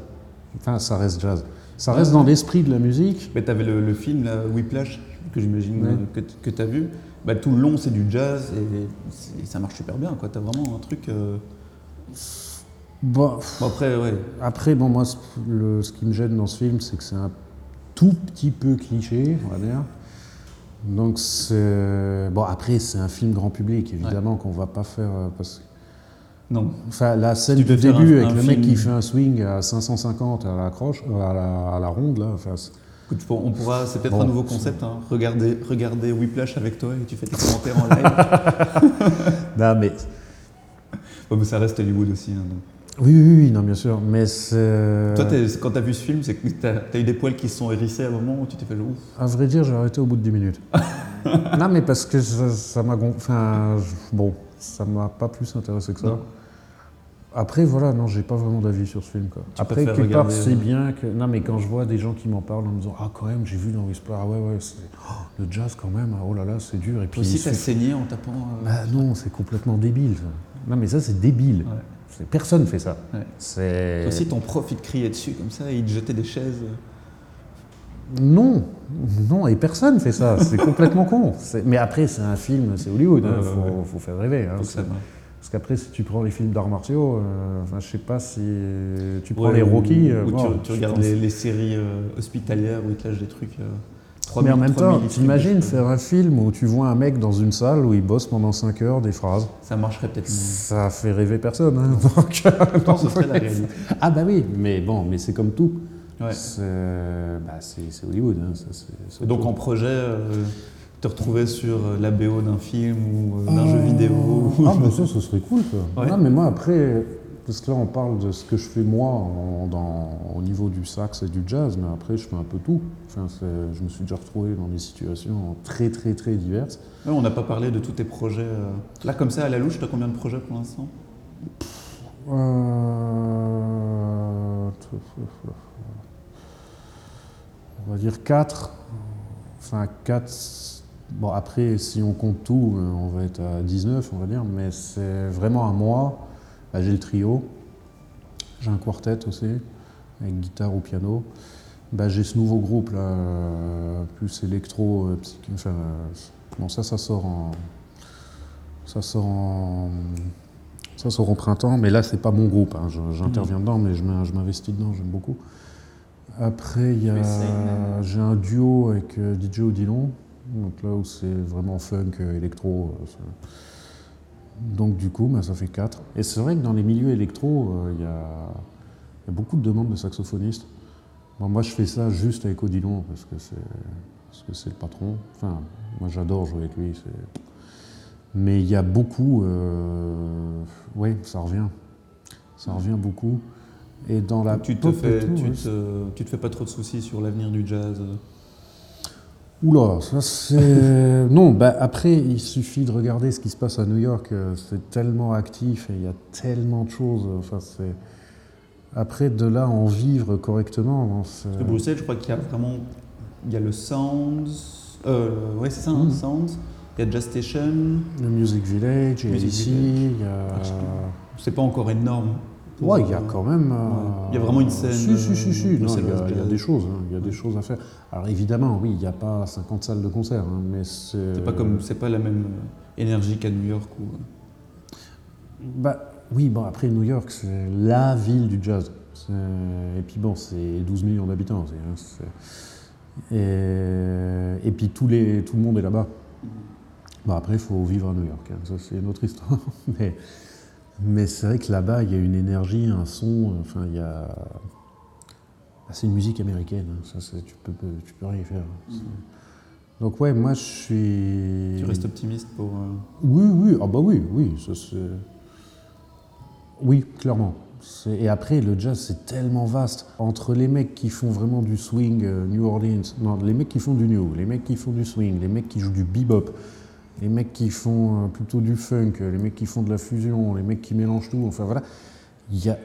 Enfin, ça reste jazz. Ça reste dans l'esprit de la musique. Mais t'avais le, le film là, Whiplash, que j'imagine Ouais. que, que t'as vu. Bah, tout le long, c'est du jazz et, ça marche super bien. quoi. T'as vraiment un truc. euh, Bon, Bon, après, ouais. Après, bon, moi, ce- le- ce qui me gêne dans ce film, c'est que c'est un tout petit peu cliché, on va dire. Donc, c'est. Bon, après, c'est un film grand public, évidemment, qu'on va pas faire. euh, Parce... Non. Enfin, la scène Tu du début un- avec un le mec qui fait un swing à 550 à la croche, euh, à la, à la ronde, là. Enfin, on pourra, c'est peut-être Bon, un nouveau concept. Hein. Regarder, regarder Whiplash avec toi et tu fais tes commentaires en live. (laughs) Non, mais. Ouais, mais ça reste Hollywood aussi. hein. Oui, oui, oui, non, bien sûr. Mais. Toi, quand t'as vu ce film, c'est que t'as as eu des poils qui se sont hérissés à un moment où tu t'es fait ouf. À vrai dire, j'ai arrêté au bout de 10 minutes. (laughs) non, mais parce que ça m'a Enfin, bon, ça m'a pas plus intéressé que ça. Non. Après, voilà, non, j'ai pas vraiment d'avis sur ce film. Quoi. Tu Après, quelque part, c'est euh, bien que. Non, mais quand je vois des gens qui m'en parlent en me disant Ah, quand même, j'ai vu dans Whisper, ah ouais, ouais, c'est. oh, le jazz quand même, ah, oh là là, c'est dur. Et puis. Aussi, t'as saigné en tapant. euh, Bah non, c'est complètement débile. ça. Non, mais ça, c'est débile. ouais. Personne fait ça. Ouais. C'est. Toi aussi, ton prof, il te criait dessus comme ça et il te jetait des chaises. Non, non, et personne fait ça. C'est (laughs) complètement con. Mais après, c'est un film, c'est Hollywood. Il Ouais, faut, faut faire rêver. hein. Parce qu'après, si tu prends les films d'arts martiaux, euh, enfin, je sais pas si tu prends Ouais, les Rocky. euh, ou tu, bon, tu regardes pense- les, les séries euh, hospitalières où ils te lâchent des trucs. euh, Mais en même temps, t'imagines faire un film où tu vois un mec dans une salle où il bosse pendant 5 heures des phrases. Ça marcherait peut-être. Ça fait rêver personne. hein. (laughs) Donc, Pourtant, ce serait la réalité. (laughs) ah bah oui, mais bon, mais c'est comme tout. Ouais. C'est bah, c'est- Hollywood. hein, ça, donc tout. en projet, euh, te retrouver sur euh, la BO d'un film ou euh, d'un jeu vidéo. Ah, mais ça, ce serait cool, ça. Ouais. Non, mais moi, après, parce que là, on parle de ce que je fais moi en- dans- au niveau du sax et du jazz, mais après, je fais un peu tout. Enfin, je me suis déjà retrouvé dans des situations très, très, très diverses. Ouais, on n'a pas parlé de tous tes projets. euh. Là, comme ça, à la louche, tu as combien de projets pour l'instant? Euh, On va dire 4. Enfin, 4. Bon, après, si on compte tout, euh, on va être à 19, on va dire, mais c'est vraiment à moi. J'ai le trio. J'ai un quartet aussi, avec guitare ou piano. Bah, j'ai ce nouveau groupe là, euh, plus électro, euh, psych- enfin, bon, ça, ça sort en, ça sort en, ça sort au printemps, mais là, c'est pas mon groupe. hein. J'interviens dedans, mais je m'in- je m'investis dedans, j'aime beaucoup. Après, il y a, j'ai un duo avec DJ Odilon, donc là où c'est vraiment funk, euh, électro. euh, donc du coup, bah, ça fait 4. Et c'est vrai que dans les milieux électro, euh, il y, a, il y a beaucoup de demandes de saxophonistes. Bon, moi, je fais ça juste avec Odilon parce que c'est le patron. Enfin, moi, j'adore jouer avec lui. Mais il y a beaucoup. Euh... Oui, ça revient. Ça revient beaucoup. Et dans la tu, te fais, tout, tu, te, tu te fais pas trop de soucis sur l'avenir du jazz. Oula, ça c'est. (laughs) non, bah après, il suffit de regarder ce qui se passe à New York. euh, C'est tellement actif et il y a tellement de choses. Enfin, c'est. Après, de là, en vivre correctement. Parce que Bruxelles, je crois qu'il y a vraiment. Il y a le Sounds. Euh, ouais, c'est ça, Mm. Sounds. Il y a Jazz Station. Le Music Village, il y a... C'est pas encore énorme. Pour- Ouais, il y a quand même. euh, Il y a vraiment une scène, Si, si, si, si. euh, Non, il y, a, il y a jazz. des choses. hein, Il y a des choses à faire. Alors évidemment, oui, il n'y a pas 50 salles de concert, hein, mais c'est. C'est pas comme, c'est pas la même euh, énergie qu'à New York ou. Bah, oui, bon, après New York, c'est la ville du jazz. Et puis bon, c'est 12 millions d'habitants. hein, Et... et puis tous les... tout le monde est là-bas. Bon, après, il faut vivre à New York. hein, Ça, c'est une autre histoire. (laughs) Mais, mais c'est vrai que là-bas, il y a une énergie, un son. Enfin, il y a. Ah, c'est une musique américaine. hein, Ça, tu peux, tu peux rien y faire. C'est- Donc, ouais, moi, je suis. Tu restes optimiste pour. euh, Oui, oui, ah bah oui, oui, ça c'est. Oui, clairement. Et après, le jazz, c'est tellement vaste. Entre les mecs qui font vraiment du swing euh, New Orleans, non, les mecs qui font du new, les mecs qui font du swing, les mecs qui jouent du bebop, les mecs qui font euh, plutôt du funk, les mecs qui font de la fusion, les mecs qui mélangent tout, enfin voilà. Il y a,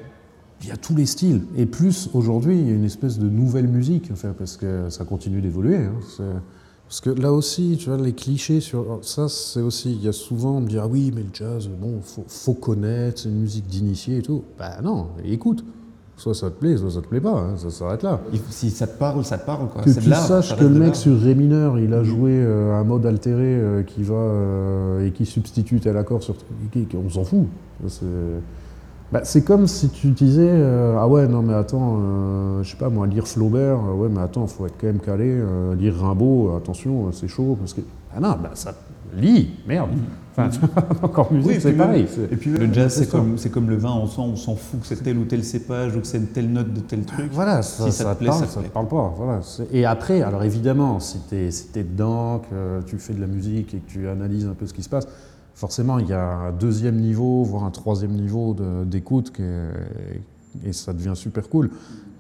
il y a tous les styles. Et plus, aujourd'hui, il y a une espèce de nouvelle musique, enfin, parce que ça continue d'évoluer. hein. Parce que là aussi, tu vois, les clichés sur ça, c'est aussi, il y a souvent, on me dit, ah oui, mais le jazz, bon, faut, faut connaître, c'est une musique d'initié et tout. Bah non, écoute. Soit ça te plaît, soit ça te plaît pas, hein, ça s'arrête là. si ça te parle, ça te parle quoi. Que tu saches que le mec sur Ré mineur, il a joué euh, un mode altéré euh, qui va euh, et qui substitue tel accord sur on s'en fout. C'est bah, comme si tu disais ah ouais non mais attends je sais pas moi lire Flaubert ouais mais attends faut être quand même calé lire Rimbaud attention c'est chaud parce que ah non bah ça lit merde enfin vois, (laughs) encore musique Oui, c'est pareil Et puis le jazz, c'est comme, le vin, on sent, on s'en fout que c'est tel ou tel cépage ou que c'est telle note de tel truc. Voilà, ça, Si ça ça te plaît, parle, ça te ça te plaît. parle pas. Voilà. Et après, alors évidemment, si tu es, si dedans, que tu fais de la musique et que tu analyses un peu ce qui se passe, forcément, il y a un deuxième niveau, voire un troisième niveau d'écoute, et ça devient super cool.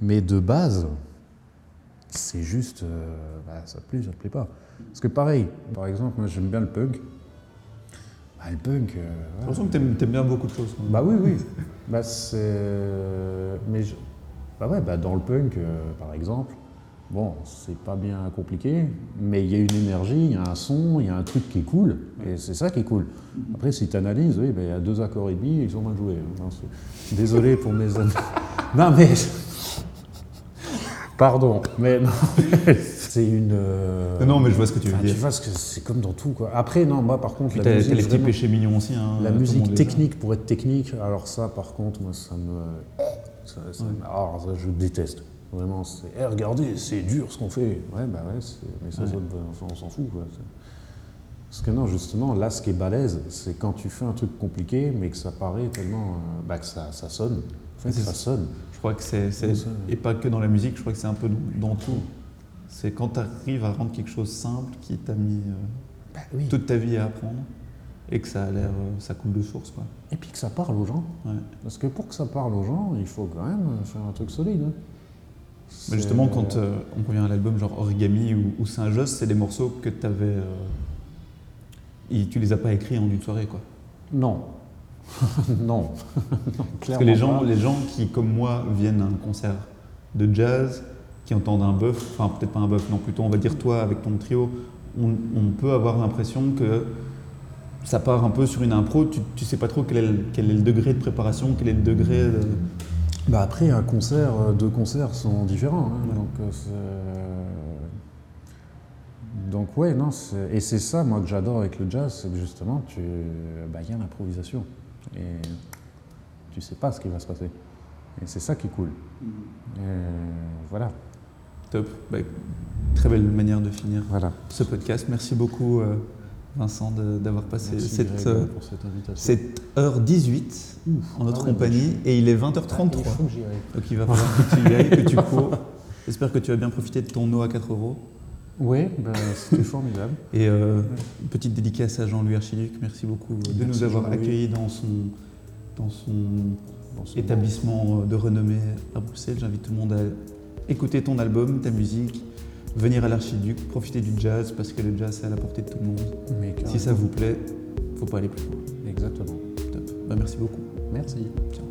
Mais de base, c'est juste, euh, bah, ça te plaît, ça te plaît pas. Parce que pareil, par exemple, moi j'aime bien le punk. Bah, le punk, euh, J'ai l'impression que t'aimes, t'aimes bien beaucoup de choses. quoi. Bah oui, oui. (laughs) bah c'est. Mais je- bah ouais, bah dans le punk, euh, par exemple, bon, c'est pas bien compliqué, mais il y a une énergie, il y a un son, il y a un truc qui est cool, et c'est ça qui est cool. Après, si tu analyses, oui, bah, il y a deux accords et demi, ils sont mal joués. Non, c'est- Désolé pour mes. (laughs) Non, mais. Pardon, mais non, (laughs) c'est une. euh, Non, mais je vois ce que tu veux enfin, dire. Tu vois, ce que c'est comme dans tout, quoi. Après, non, moi, par contre, la musique. les petits vraiment- péchés mignons aussi. hein, la musique technique pour être technique, alors ça par contre, moi ça me. Ça, ça ah, je déteste. Vraiment, c'est. Eh, regardez, c'est dur ce qu'on fait. Ouais, bah ouais, mais ça, Ouais. ça, on, s'en fout. Quoi. Parce que non, justement, là, ce qui est balèze, c'est quand tu fais un truc compliqué, mais que ça paraît tellement. euh, bah, que ça, ça sonne. En fait, ça sonne. Je crois que c'est, et pas que dans la musique, je crois que c'est un peu dans tout. C'est quand tu arrives à rendre quelque chose simple qui t'a mis euh, Bah oui. toute ta vie à apprendre et que ça a l'air, euh, ça coule de source quoi. Et puis que ça parle aux gens. Ouais. Parce que pour que ça parle aux gens, il faut quand même faire un truc solide. hein. Mais justement, quand euh, on revient à l'album genre Origami ou, ou Saint-Josse, c'est des morceaux que tu avais. tu les as pas écrits en une soirée, quoi. Non. (laughs) (laughs) non. Parce que les gens, les gens qui, comme moi, viennent à un concert de jazz, qui entendent un bœuf, enfin peut-être pas un bœuf, non, plutôt on va dire toi avec ton trio, on, on peut avoir l'impression que ça part un peu sur une impro, tu, tu sais pas trop quel est, le, quel est le degré de préparation, quel est le degré de... Bah après, un concert, euh, deux concerts sont différents. hein, Ouais. donc, euh, donc ouais, non, et c'est ça, moi, que j'adore avec le jazz, c'est que justement, tu, bah, il y a l'improvisation. Et tu sais pas ce qui va se passer. Et c'est ça qui est cool. Et voilà, Top. Bah, très belle manière de finir voilà. ce podcast. Merci beaucoup euh, Vincent d'avoir passé Merci cette, Greg, euh, pour cette invitation. cette heure 18 en notre Ah compagnie et il est Ah, 20h33. il faut que j'y aille. Donc il va falloir que tu y ailles, que tu cours. (laughs) J'espère que tu as bien profité de ton eau à 4 euros. Oui, bah, c'était formidable. Et euh, une petite dédicace à Jean-Louis Archiduc. Merci beaucoup de Merci, nous avoir accueillis dans son, dans établissement de renommée à Bruxelles. J'invite tout le monde à écouter ton album, ta musique, venir à l'Archiduc, profiter du jazz parce que le jazz c'est à la portée de tout le monde. Mais Si ça vous plaît, faut pas aller plus loin. Exactement. Top. Bah, merci beaucoup. Merci. Ciao.